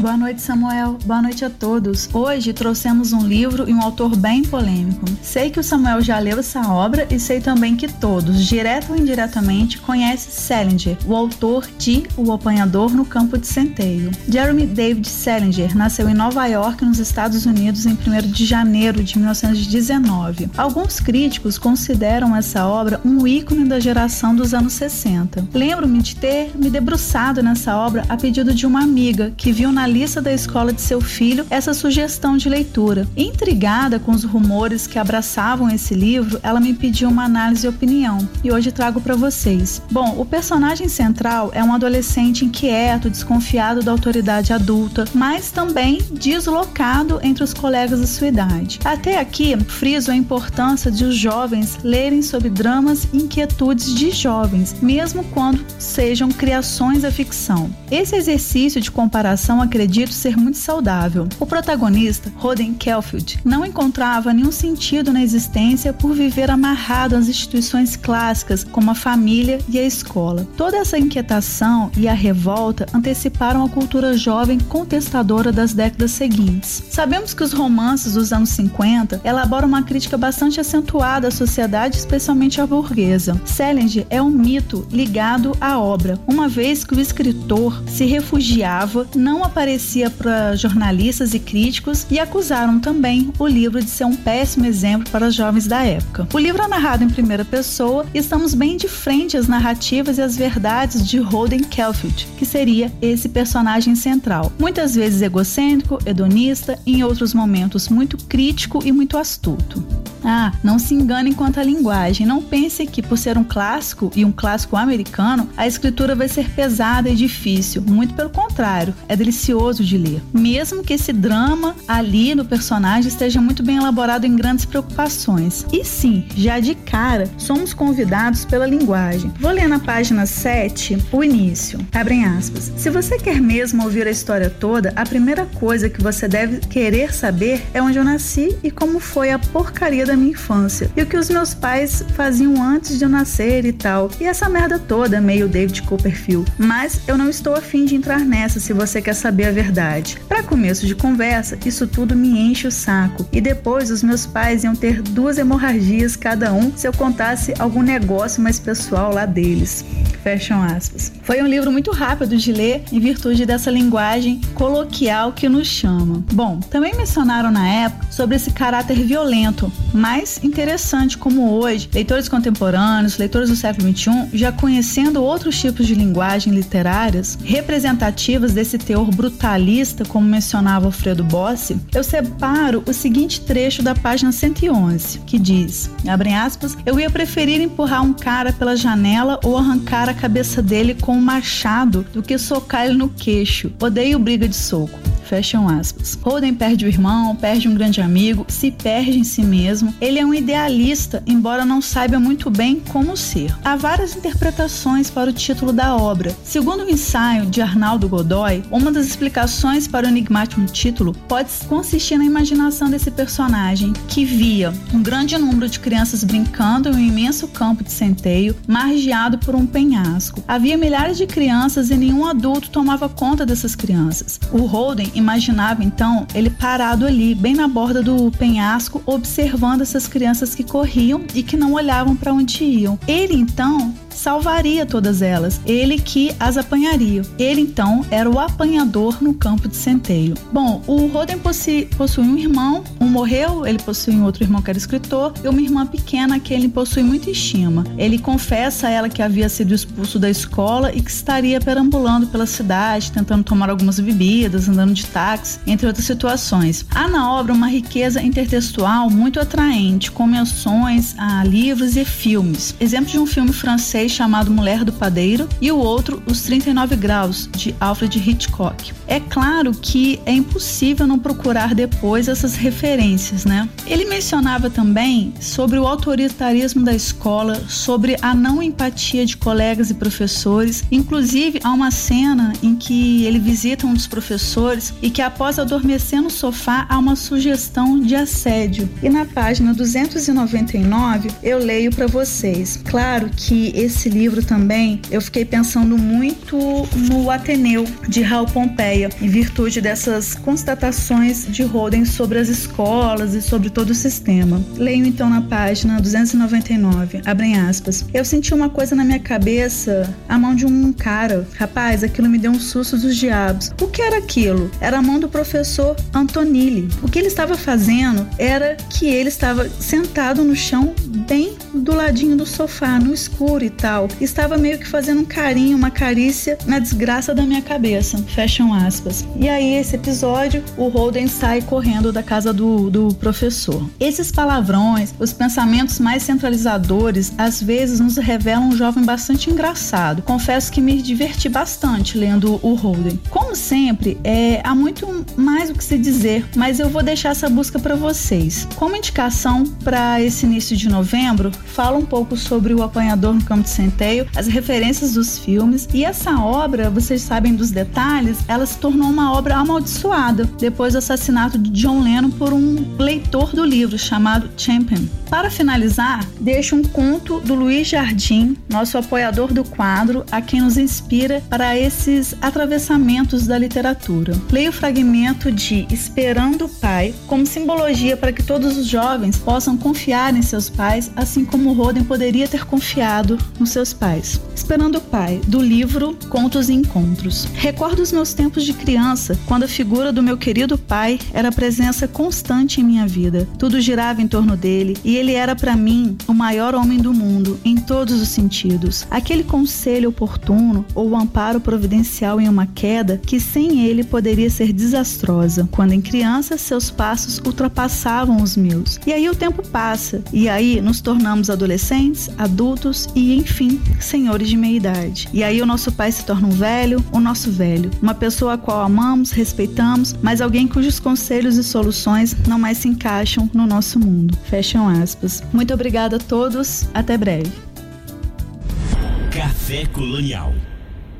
Boa noite, Samuel. Boa noite a todos. Hoje trouxemos um livro e um autor bem polêmico. Sei que o Samuel já leu essa obra e sei também que todos, direto ou indiretamente, conhecem Salinger, o autor de O Apanhador no Campo de Centeio. Jeremy David Salinger nasceu em Nova York, nos Estados Unidos, em 1 de janeiro de 1919. Alguns críticos consideram essa obra um ícone da geração dos anos 60. Lembro-me de ter me debruçado nessa obra a pedido de uma amiga que viu na lista da escola de seu filho essa sugestão de leitura. Intrigada com os rumores que abraçavam esse livro, ela me pediu uma análise e opinião, e hoje trago para vocês. Bom, o personagem central é um adolescente inquieto, desconfiado da autoridade adulta, mas também deslocado entre os colegas da sua idade. Até aqui, friso a importância de os jovens lerem sobre dramas e inquietudes de jovens, mesmo quando sejam criações da ficção. Esse exercício de comparação acredito ser muito saudável. O protagonista, Roden Kelfield, não encontrava nenhum sentido na existência por viver amarrado às instituições clássicas como a família e a escola. Toda essa inquietação e a revolta anteciparam a cultura jovem contestadora das décadas seguintes. Sabemos que os romances dos anos 50 elaboram uma crítica bastante acentuada à sociedade, especialmente à burguesa. Salinger é um mito ligado à obra, uma vez que o escritor se refugiava não aparecia aparecia para jornalistas e críticos e acusaram também o livro de ser um péssimo exemplo para jovens da época. O livro é narrado em primeira pessoa e estamos bem de frente às narrativas e às verdades de Holden Caulfield, que seria esse personagem central. Muitas vezes egocêntrico, hedonista, em outros momentos muito crítico e muito astuto. Ah, não se enganem quanto à linguagem. Não pense que, por ser um clássico e um clássico americano, a escritura vai ser pesada e difícil. Muito pelo contrário, é delicioso de ler. Mesmo que esse drama ali no personagem esteja muito bem elaborado em grandes preocupações. E sim, já de cara, somos convidados pela linguagem. Vou ler na página 7 o início. Abrem aspas. Se você quer mesmo ouvir a história toda, a primeira coisa que você deve querer saber é onde eu nasci e como foi a porcaria da minha infância. E o que os meus pais faziam antes de eu nascer e tal. E essa merda toda, meio David Copperfield. Mas eu não estou afim de entrar nessa se você quer saber a verdade. Para começo de conversa, isso tudo me enche o saco. E depois os meus pais iam ter duas hemorragias cada um se eu contasse algum negócio mais pessoal lá deles. Fecham aspas. Foi um livro muito rápido de ler em virtude dessa linguagem coloquial que nos chama. Bom, também mencionaram na época sobre esse caráter violento, mas interessante como hoje, leitores contemporâneos, leitores do século XXI, já conhecendo outros tipos de linguagem literárias representativas desse teor como mencionava Alfredo Bossi, eu separo o seguinte trecho da página 111, que diz, abre aspas, eu ia preferir empurrar um cara pela janela ou arrancar a cabeça dele com um machado do que socar ele no queixo. Odeio briga de soco. Fecham aspas. Holden perde o irmão, perde um grande amigo, se perde em si mesmo. Ele é um idealista, embora não saiba muito bem como ser. Há várias interpretações para o título da obra. Segundo o ensaio de Arnaldo Godoy, uma das explicações para o enigmático título pode consistir na imaginação desse personagem, que via um grande número de crianças brincando em um imenso campo de centeio, margeado por um penhasco. Havia milhares de crianças e nenhum adulto tomava conta dessas crianças. O Holden imaginava então ele parado ali, bem na borda do penhasco, observando essas crianças que corriam e que não olhavam para onde iam. Ele então salvaria todas elas, ele que as apanharia. Ele então era o apanhador no campo de centeio. Bom, o Roden possui, possui um irmão, um morreu, ele possui um outro irmão que era escritor, e uma irmã pequena que ele possui muita estima. Ele confessa a ela que havia sido expulso da escola e que estaria perambulando pela cidade, tentando tomar algumas bebidas, andando de táxi, entre outras situações. Há na obra uma riqueza intertextual muito atraente, com menções a livros e filmes. Exemplo de um filme francês chamado Mulher do Padeiro e o outro Os 39 Graus, de Alfred Hitchcock. É claro que é impossível não procurar depois essas referências, né? Ele mencionava também sobre o autoritarismo da escola, sobre a não empatia de colegas e professores. Inclusive, há uma cena em que ele visita um dos professores e que, após adormecer no sofá, há uma sugestão de assédio. E na página 299 eu leio para vocês. Claro que esse esse livro também, eu fiquei pensando muito no Ateneu de Raul Pompeia, em virtude dessas constatações de Roden sobre as escolas e sobre todo o sistema. Leio então na página 299, abrem aspas. Eu senti uma coisa na minha cabeça, a mão de um cara. Rapaz, aquilo me deu um susto dos diabos. O que era aquilo? Era a mão do professor Antonilli. O que ele estava fazendo era que ele estava sentado no chão, bem do ladinho do sofá, no escuro e tal. Estava meio que fazendo um carinho, uma carícia na desgraça da minha cabeça. Fecham aspas. E aí, esse episódio, o Holden sai correndo da casa do, do professor. Esses palavrões, os pensamentos mais centralizadores, às vezes nos revelam um jovem bastante engraçado. Confesso que me diverti bastante lendo o Holden. Como sempre, é, há muito mais o que se dizer, mas eu vou deixar essa busca para vocês. Como indicação para esse início de novembro, fala um pouco sobre o apanhador no campo de centeio, as referências dos filmes e essa obra, vocês sabem dos detalhes, ela se tornou uma obra amaldiçoada depois do assassinato de John Lennon por um leitor do livro chamado Champion. Para finalizar, deixo um conto do Luiz Jardim, nosso apoiador do quadro, a quem nos inspira para esses atravessamentos da literatura. Leio o fragmento de Esperando o Pai como simbologia para que todos os jovens possam confiar em seus pais, assim como Roden poderia ter confiado nos seus pais. Esperando o pai, do livro Contos e Encontros. Recordo os meus tempos de criança, quando a figura do meu querido pai era presença constante em minha vida. Tudo girava em torno dele e ele era para mim o maior homem do mundo, em todos os sentidos. Aquele conselho oportuno ou o amparo providencial em uma queda que sem ele poderia ser desastrosa. Quando em criança, seus passos ultrapassavam os meus. E aí o tempo passa, e aí nos tornamos adolescentes, adultos e, enfim, senhores de meia idade. E aí o nosso pai se torna um velho, o nosso velho, uma pessoa a qual amamos, respeitamos, mas alguém cujos conselhos e soluções não mais se encaixam no nosso mundo. Fecham aspas. Muito obrigada a todos, até breve. Café Colonial.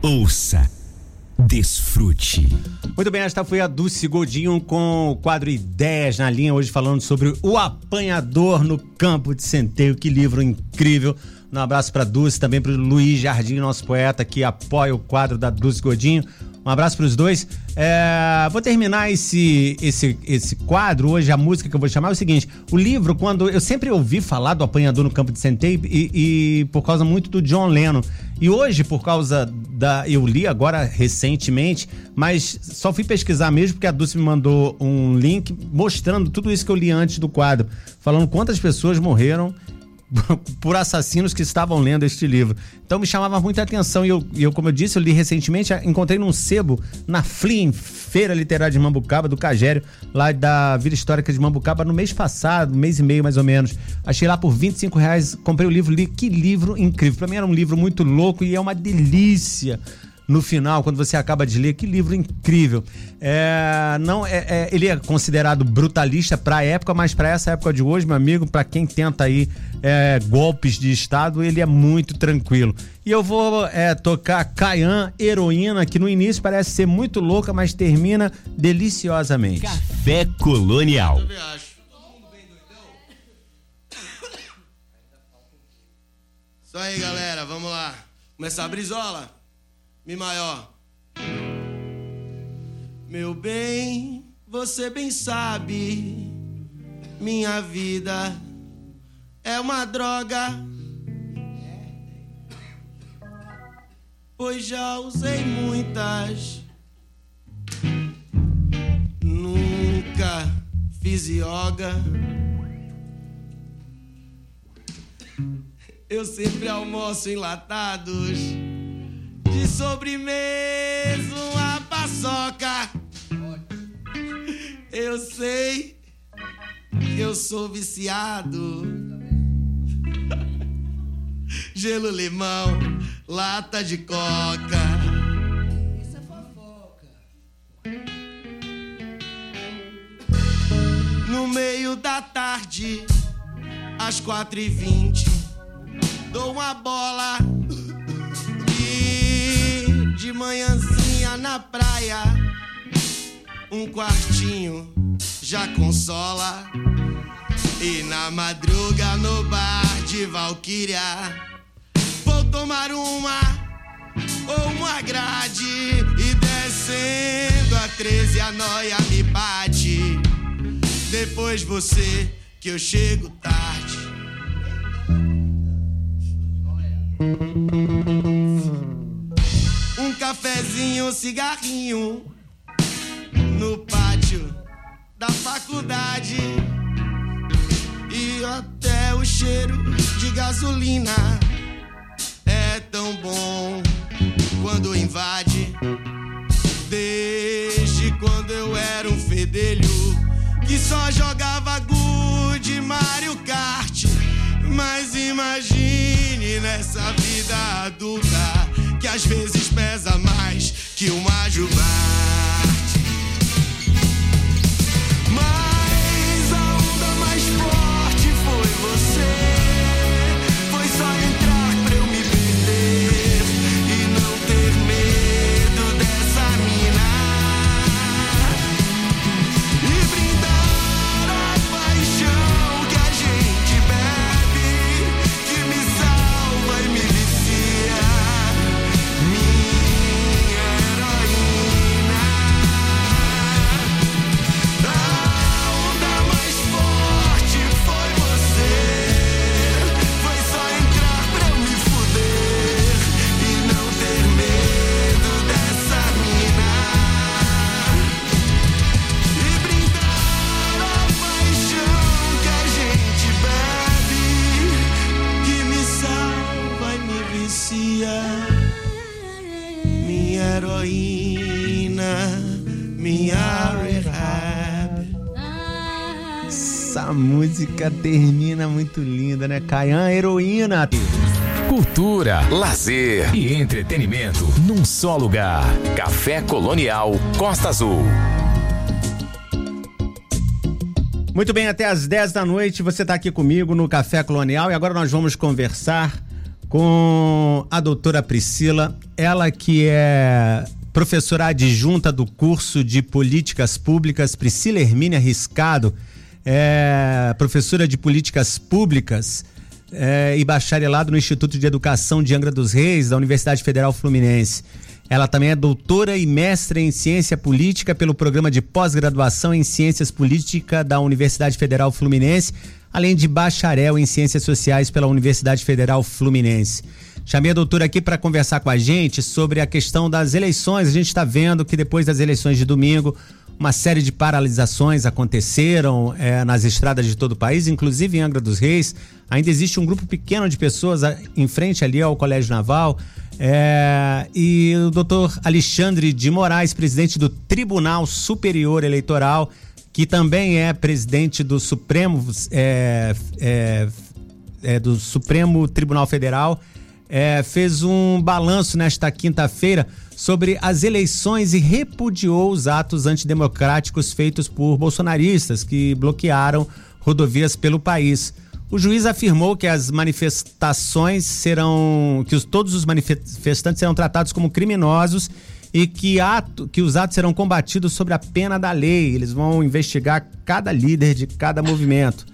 Ouça Desfrute. Muito bem, esta foi a Dulce Godinho com o quadro Ideias na linha, hoje falando sobre o apanhador no campo de centeio. Que livro incrível. Um abraço para Dulce, também para Luiz Jardim, nosso poeta, que apoia o quadro da Dulce Godinho. Um abraço para os dois. É, vou terminar esse, esse, esse quadro hoje. A música que eu vou chamar é o seguinte: o livro, quando eu sempre ouvi falar do apanhador no campo de centeio e, e por causa muito do John Lennon. E hoje, por causa da. Eu li agora recentemente, mas só fui pesquisar mesmo porque a Dulce me mandou um link mostrando tudo isso que eu li antes do quadro, falando quantas pessoas morreram por assassinos que estavam lendo este livro. Então me chamava muita atenção e eu, eu, como eu disse, eu li recentemente, encontrei num sebo na FLIM, Feira Literária de Mambucaba, do Cagério, lá da Vila Histórica de Mambucaba, no mês passado, mês e meio mais ou menos. Achei lá por 25 reais, comprei o livro, li. Que livro incrível. Para mim era um livro muito louco e é uma delícia no final, quando você acaba de ler. Que livro incrível. É, não, é, é ele é considerado brutalista para a época, mas para essa época de hoje, meu amigo, para quem tenta aí é, golpes de Estado, ele é muito tranquilo. E eu vou é, tocar Caian, Heroína, que no início parece ser muito louca, mas termina deliciosamente. Café Colonial. Isso aí, galera, vamos lá. Começar a brisola. Mi maior. Meu bem, você bem sabe, minha vida é uma droga. Pois já usei muitas, nunca fiz yoga. Eu sempre almoço enlatados de sobremesa uma paçoca. Eu sei que eu sou viciado. Gelo limão, lata de coca. Isso é fofoca. No meio da tarde, às quatro e vinte, dou uma bola de manhãzinha na praia, um quartinho já consola. E na madruga no bar de Valkyria, vou tomar uma ou uma grade. E descendo a 13 a noia me bate. Depois você que eu chego tarde cafezinho, cigarrinho no pátio da faculdade. E até o cheiro de gasolina tão bom quando invade. Desde quando eu era um fedelho que só jogava good Mario Kart. Mas imagine nessa vida adulta que às vezes pesa mais que uma jubarte. dia, minha heroína, minha rehab. Essa música termina muito linda, né? Caian, heroína. Cultura, lazer e entretenimento num só lugar. Café Colonial Costa Azul. Muito bem, até às 10 da noite você está aqui comigo no Café Colonial e agora nós vamos conversar com a doutora Priscila, ela que é professora adjunta do curso de Políticas Públicas, Priscila Hermínia Riscado, é professora de Políticas Públicas é, e bacharelado no Instituto de Educação de Angra dos Reis, da Universidade Federal Fluminense. Ela também é doutora e mestre em Ciência Política pelo programa de pós-graduação em Ciências Políticas da Universidade Federal Fluminense, além de bacharel em Ciências Sociais pela Universidade Federal Fluminense. Chamei a doutora aqui para conversar com a gente sobre a questão das eleições. A gente está vendo que depois das eleições de domingo, uma série de paralisações aconteceram é, nas estradas de todo o país, inclusive em Angra dos Reis. Ainda existe um grupo pequeno de pessoas em frente ali ao Colégio Naval. É, e o doutor Alexandre de Moraes, presidente do Tribunal Superior Eleitoral, que também é presidente do Supremo, é, é, é do Supremo Tribunal Federal, é, fez um balanço nesta quinta-feira sobre as eleições e repudiou os atos antidemocráticos feitos por bolsonaristas que bloquearam rodovias pelo país. O juiz afirmou que as manifestações serão. que os, todos os manifestantes serão tratados como criminosos e que, ato, que os atos serão combatidos sobre a pena da lei. Eles vão investigar cada líder de cada movimento.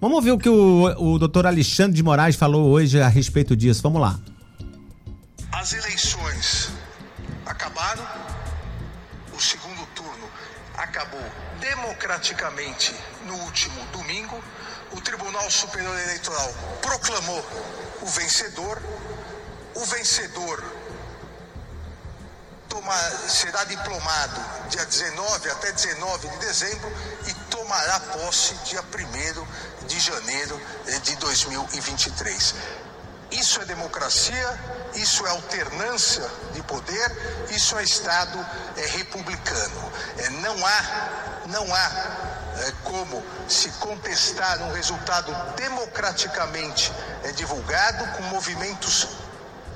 Vamos ouvir o que o, o doutor Alexandre de Moraes falou hoje a respeito disso. Vamos lá. As eleições acabaram, o segundo turno acabou democraticamente no último domingo. O Tribunal Superior Eleitoral proclamou o vencedor. O vencedor será diplomado dia 19 até 19 de dezembro e tomará posse dia 1 de janeiro de 2023. Isso é democracia, isso é alternância de poder, isso é Estado é, republicano. É, não há, não há é, como se contestar um resultado democraticamente é, divulgado com movimentos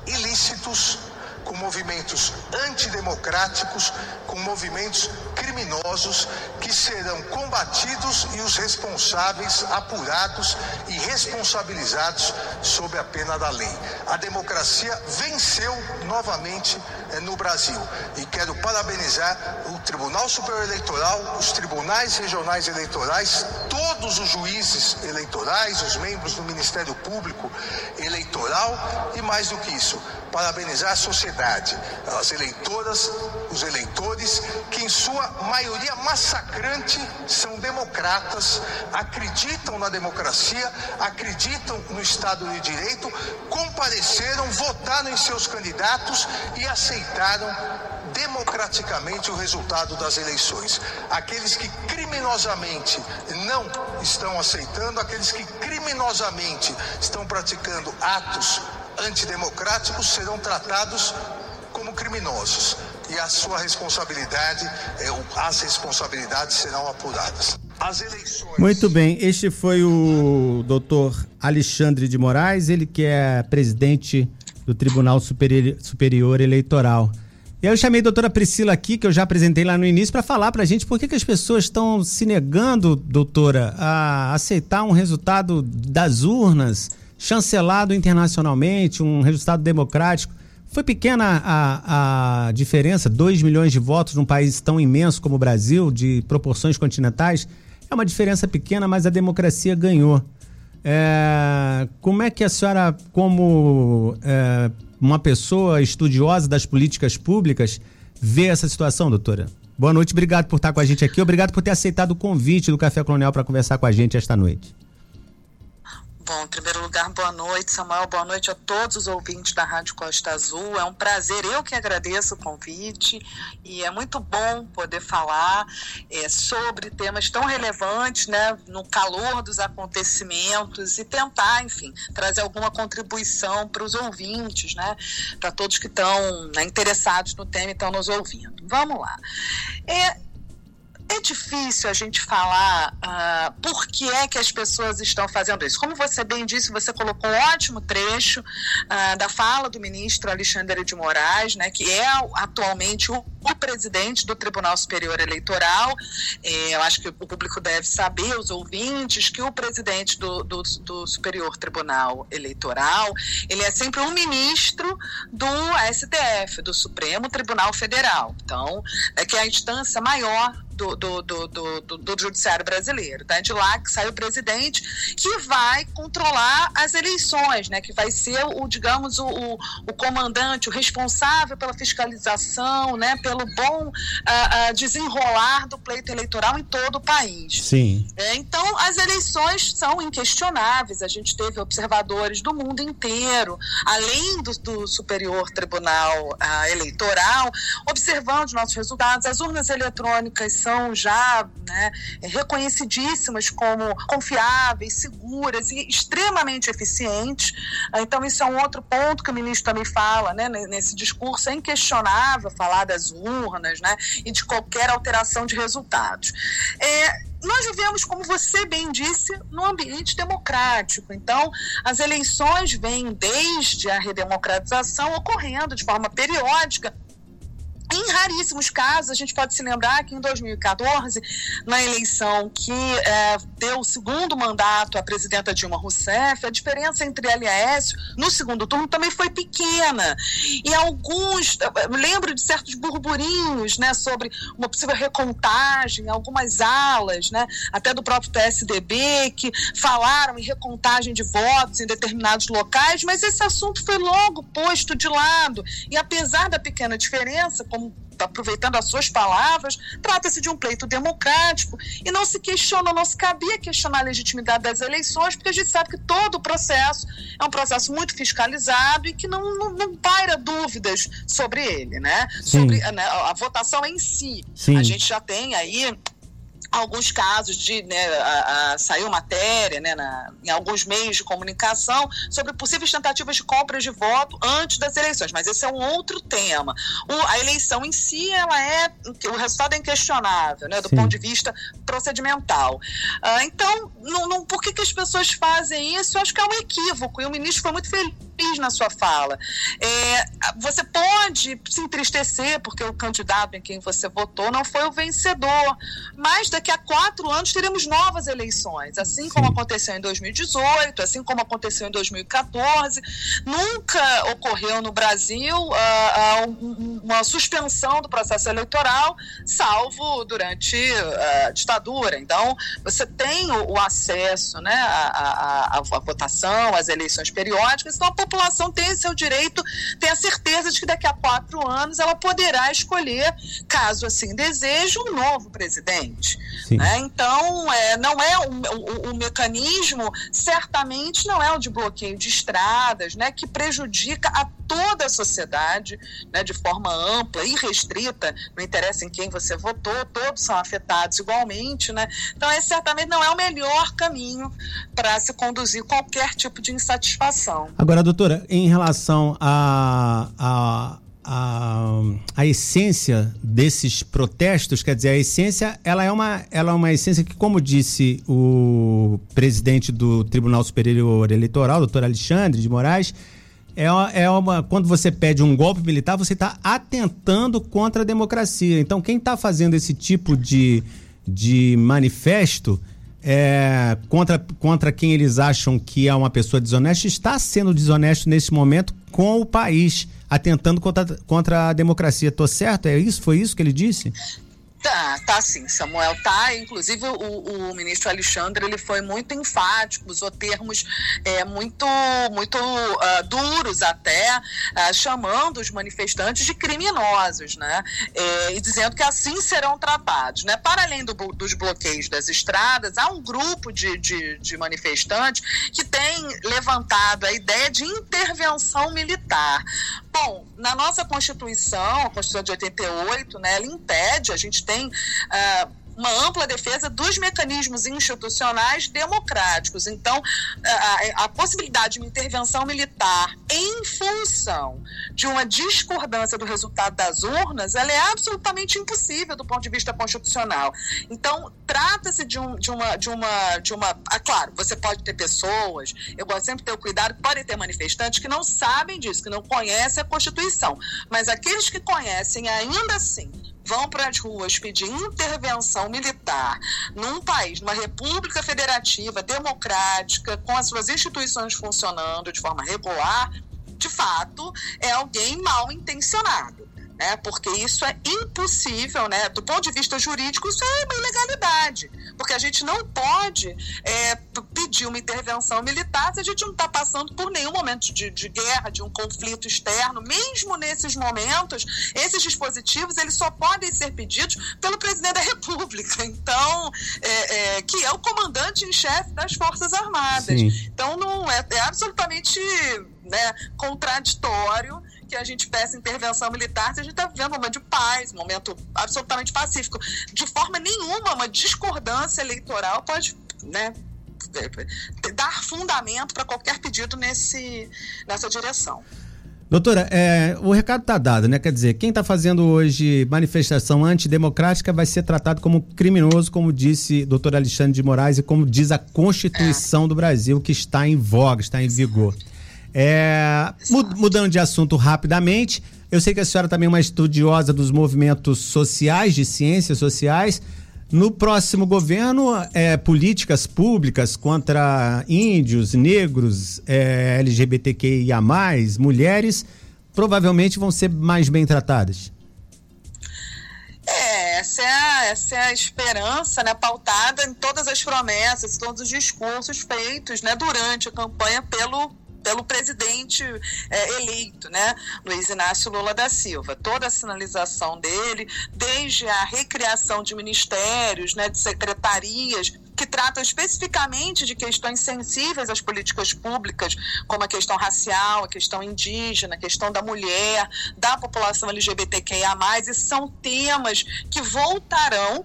ilícitos com movimentos antidemocráticos, com movimentos criminosos que serão combatidos e os responsáveis apurados e responsabilizados sob a pena da lei. A democracia venceu novamente eh, no Brasil e quero parabenizar o Tribunal Superior Eleitoral, os tribunais regionais eleitorais, todos os juízes eleitorais, os membros do Ministério Público Eleitoral e mais do que isso, parabenizar a sociedade, as eleitoras, os eleitores, que em sua maioria massacrante são democratas, acreditam na democracia, acreditam no Estado de Direito, compareceram, votaram em seus candidatos e aceitaram democraticamente o resultado das eleições. Aqueles que criminosamente não estão aceitando, aqueles que criminosamente estão praticando atos antidemocráticos serão tratados como criminosos e a sua responsabilidade, é, as responsabilidades serão apuradas. As eleições. Muito bem, este foi o doutor Alexandre de Moraes, ele que é presidente do Tribunal Superior, Superior Eleitoral. E aí eu chamei a doutora Priscila aqui, que eu já apresentei lá no início, para falar para a gente por que, que as pessoas estão se negando, doutora, a aceitar um resultado das urnas chancelado internacionalmente, um resultado democrático. Foi pequena a, a diferença, 2 milhões de votos num país tão imenso como o Brasil, de proporções continentais. É uma diferença pequena, mas a democracia ganhou. É, como é que a senhora, como é, uma pessoa estudiosa das políticas públicas, vê essa situação, doutora? Boa noite, obrigado por estar com a gente aqui, obrigado por ter aceitado o convite do Café Colonial para conversar com a gente esta noite. Bom, em primeiro lugar, boa noite, Samuel. Boa noite a todos os ouvintes da Rádio Costa Azul. É um prazer, eu que agradeço o convite e é muito bom poder falar é, sobre temas tão relevantes, né, no calor dos acontecimentos e tentar, enfim, trazer alguma contribuição para os ouvintes, né, para todos que estão né, interessados no tema e estão nos ouvindo. Vamos lá. É, é difícil a gente falar uh, por que é que as pessoas estão fazendo isso. Como você bem disse, você colocou um ótimo trecho uh, da fala do ministro Alexandre de Moraes, né, que é atualmente o, o presidente do Tribunal Superior Eleitoral. É, eu acho que o público deve saber, os ouvintes, que o presidente do, do, do Superior Tribunal Eleitoral, ele é sempre um ministro do STF, do Supremo Tribunal Federal. Então, é que é a instância maior do, do, do, do, do judiciário brasileiro. Tá? De lá que sai o presidente que vai controlar as eleições, né? que vai ser o, digamos, o, o, o comandante, o responsável pela fiscalização, né? pelo bom uh, uh, desenrolar do pleito eleitoral em todo o país. Sim. É, então, as eleições são inquestionáveis. A gente teve observadores do mundo inteiro, além do, do Superior Tribunal uh, Eleitoral, observando os nossos resultados. As urnas eletrônicas são já né, reconhecidíssimas como confiáveis, seguras e extremamente eficientes. Então, isso é um outro ponto que o ministro também fala né, nesse discurso. É inquestionável falar das urnas né, e de qualquer alteração de resultados. É, nós vivemos, como você bem disse, num ambiente democrático. Então, as eleições vêm desde a redemocratização ocorrendo de forma periódica em raríssimos casos, a gente pode se lembrar que em 2014, na eleição que é, deu o segundo mandato à presidenta Dilma Rousseff, a diferença entre ela e Aécio no segundo turno também foi pequena. E alguns, lembro de certos burburinhos né, sobre uma possível recontagem, algumas alas, né, até do próprio PSDB, que falaram em recontagem de votos em determinados locais, mas esse assunto foi logo posto de lado. E apesar da pequena diferença, como aproveitando as suas palavras, trata-se de um pleito democrático e não se questiona, não se cabia questionar a legitimidade das eleições, porque a gente sabe que todo o processo é um processo muito fiscalizado e que não, não, não paira dúvidas sobre ele, né? Sim. Sobre né, a votação em si. Sim. A gente já tem aí alguns casos de né, a, a, saiu matéria né, na, em alguns meios de comunicação sobre possíveis tentativas de compras de voto antes das eleições, mas esse é um outro tema. O, a eleição em si, ela é o resultado é inquestionável, né, do Sim. ponto de vista procedimental. Uh, então, não, não, por que, que as pessoas fazem isso? Eu acho que é um equívoco e o ministro foi muito feliz na sua fala. É, você pode se entristecer porque o candidato em quem você votou não foi o vencedor, mas daqui a quatro anos teremos novas eleições, assim como aconteceu em 2018, assim como aconteceu em 2014. Nunca ocorreu no Brasil uh, uh, uma suspensão do processo eleitoral, salvo durante uh, a ditadura. Então, você tem o, o acesso né, à, à, à, votação, às eleições periódicas, então a população tem seu direito, tem a certeza de que daqui a quatro anos ela poderá escolher, caso assim deseje, um novo presidente. Né? Então, é, não é o, o, o, mecanismo, certamente não é o de bloqueio de estradas, né, que prejudica a toda a sociedade né, de forma ampla e restrita, não interessa em quem você votou, todos são afetados igualmente. Né? Então, esse certamente não é o melhor caminho para se conduzir qualquer tipo de insatisfação. Agora, doutora, em relação a, a a, a essência desses protestos, quer dizer, a essência, ela é uma, ela é uma essência que, como disse o presidente do Tribunal Superior Eleitoral, doutor Alexandre de Moraes, é é uma quando você pede um golpe militar, você está atentando contra a democracia. Então, quem está fazendo esse tipo de, de manifesto é, contra, contra quem eles acham que é uma pessoa desonesta, está sendo desonesto nesse momento com o país atentando contra, contra a democracia. Tô certo? É isso? Foi isso que ele disse? Tá, tá sim, Samuel, tá. Inclusive o, o ministro Alexandre ele foi muito enfático, usou termos é, muito, muito uh, duros até, uh, chamando os manifestantes de criminosos, né? É, e dizendo que assim serão tratados, né? Para além do, dos bloqueios das estradas, há um grupo de, de, de manifestantes que tem levantado a ideia de intervenção militar. Bom, na nossa Constituição, a Constituição de 88, né, ela impede, a gente tem uh, uma ampla defesa dos mecanismos institucionais democráticos. Então, a, a, possibilidade de uma intervenção militar em função de uma discordância do resultado das urnas, ela é absolutamente impossível do ponto de vista constitucional. Então, trata-se de, um, de, uma, de uma, de uma, ah, claro, você pode ter pessoas, eu gosto sempre de ter o cuidado, podem ter manifestantes que não sabem disso, que não conhecem a Constituição, mas aqueles que conhecem ainda assim vão para as ruas pedir intervenção militar num país, numa república federativa, democrática, com as suas instituições funcionando de forma regular, de fato, é alguém mal intencionado né? Porque isso é impossível, né? Do ponto de vista jurídico, isso é uma ilegalidade, porque a gente não pode é, pedir uma intervenção militar se a gente não está passando por nenhum momento de, de, guerra, de um conflito externo. Mesmo nesses momentos, esses dispositivos eles só podem ser pedidos pelo presidente da República, então é, é, que é o comandante em chefe das Forças Armadas. Sim. Então não é, é absolutamente né, contraditório que a gente peça intervenção militar se a gente está vivendo um momento de paz, um momento absolutamente pacífico. De forma nenhuma, uma discordância eleitoral pode né, dar fundamento para qualquer pedido nesse, nessa direção. Doutora, é, o recado está dado, né? Quer dizer, quem está fazendo hoje manifestação antidemocrática vai ser tratado como criminoso, como disse doutor Alexandre de Moraes e como diz a Constituição é. do Brasil, que está em voga, está em vigor. É, mudando de assunto rapidamente, eu sei que a senhora também é uma estudiosa dos movimentos sociais, de ciências sociais. No próximo governo, é, políticas públicas contra índios, negros, é, LGBTQIA, mulheres, provavelmente vão ser mais bem tratadas. É, essa é, a, essa é a esperança, né, pautada em todas as promessas, todos os discursos feitos, né, durante a campanha pelo pelo presidente é, eleito, né, Luiz Inácio Lula da Silva. Toda a sinalização dele, desde a recriação de ministérios, né, de secretarias que tratam especificamente de questões sensíveis às políticas públicas, como a questão racial, a questão indígena, a questão da mulher, da população LGBTQIA+, e são temas que voltarão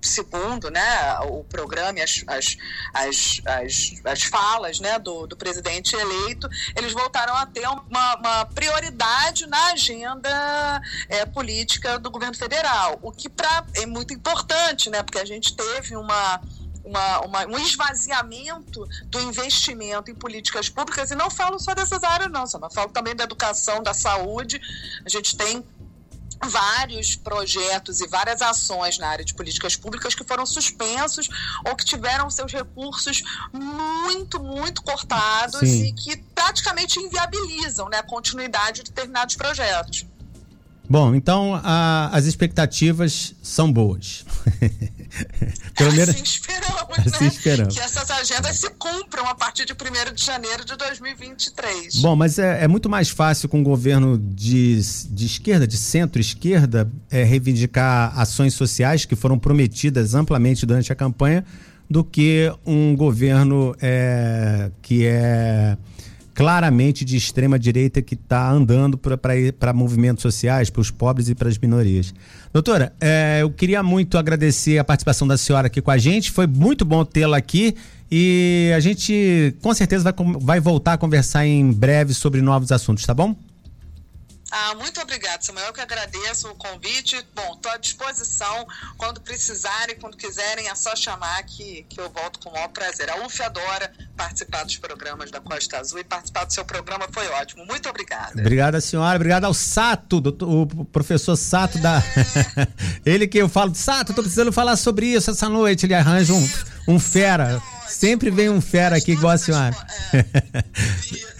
segundo né, o programa e as, as, as, as, as falas né, do, do presidente eleito, eles voltaram a ter uma, uma prioridade na agenda é, política do governo federal, o que pra, é muito importante, né, porque a gente teve uma uma, uma, um esvaziamento do investimento em políticas públicas, e não falo só dessas áreas, não, só falo também da educação, da saúde. A gente tem vários projetos e várias ações na área de políticas públicas que foram suspensos ou que tiveram seus recursos muito, muito cortados Sim. e que praticamente inviabilizam né, a continuidade de determinados projetos. Bom, então a, as expectativas são boas. Pelo menos assim esperamos, assim né? esperamos. Que essas agendas se cumpram a partir de 1 de janeiro de 2023. Bom, mas é, é muito mais fácil com o governo de, de esquerda, de centro-esquerda, é, reivindicar ações sociais que foram prometidas amplamente durante a campanha do que um governo é, que é claramente de extrema direita que está andando para movimentos sociais, para os pobres e para as minorias. Doutora, é, eu queria muito agradecer a participação da senhora aqui com a gente. Foi muito bom tê-la aqui e a gente com certeza vai, vai voltar a conversar em breve sobre novos assuntos, tá bom? Ah, muito obrigada, Samuel. Eu que agradeço o convite. Bom, estou à disposição. Quando precisarem, quando quiserem, é só chamar que, que eu volto com o maior prazer. A UF adora participar dos programas da Costa Azul e participar do seu programa foi ótimo. Muito obrigada. Obrigada, senhora. Obrigada ao Sato, doutor, o professor Sato é... da. Ele que eu falo, Sato, estou precisando falar sobre isso essa noite. Ele arranja um, um fera. Sempre vem um fera aqui igual a senhora. É.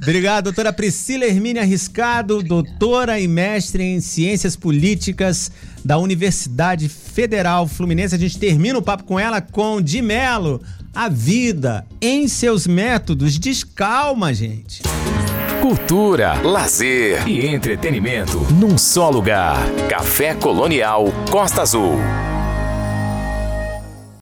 Obrigado, doutora Priscila Hermínia Arriscado, doutora e mestre em Ciências Políticas da Universidade Federal Fluminense. A gente termina o papo com ela com de Melo. A vida em seus métodos. Descalma, gente. Cultura, lazer e entretenimento num só lugar. Café Colonial Costa Azul.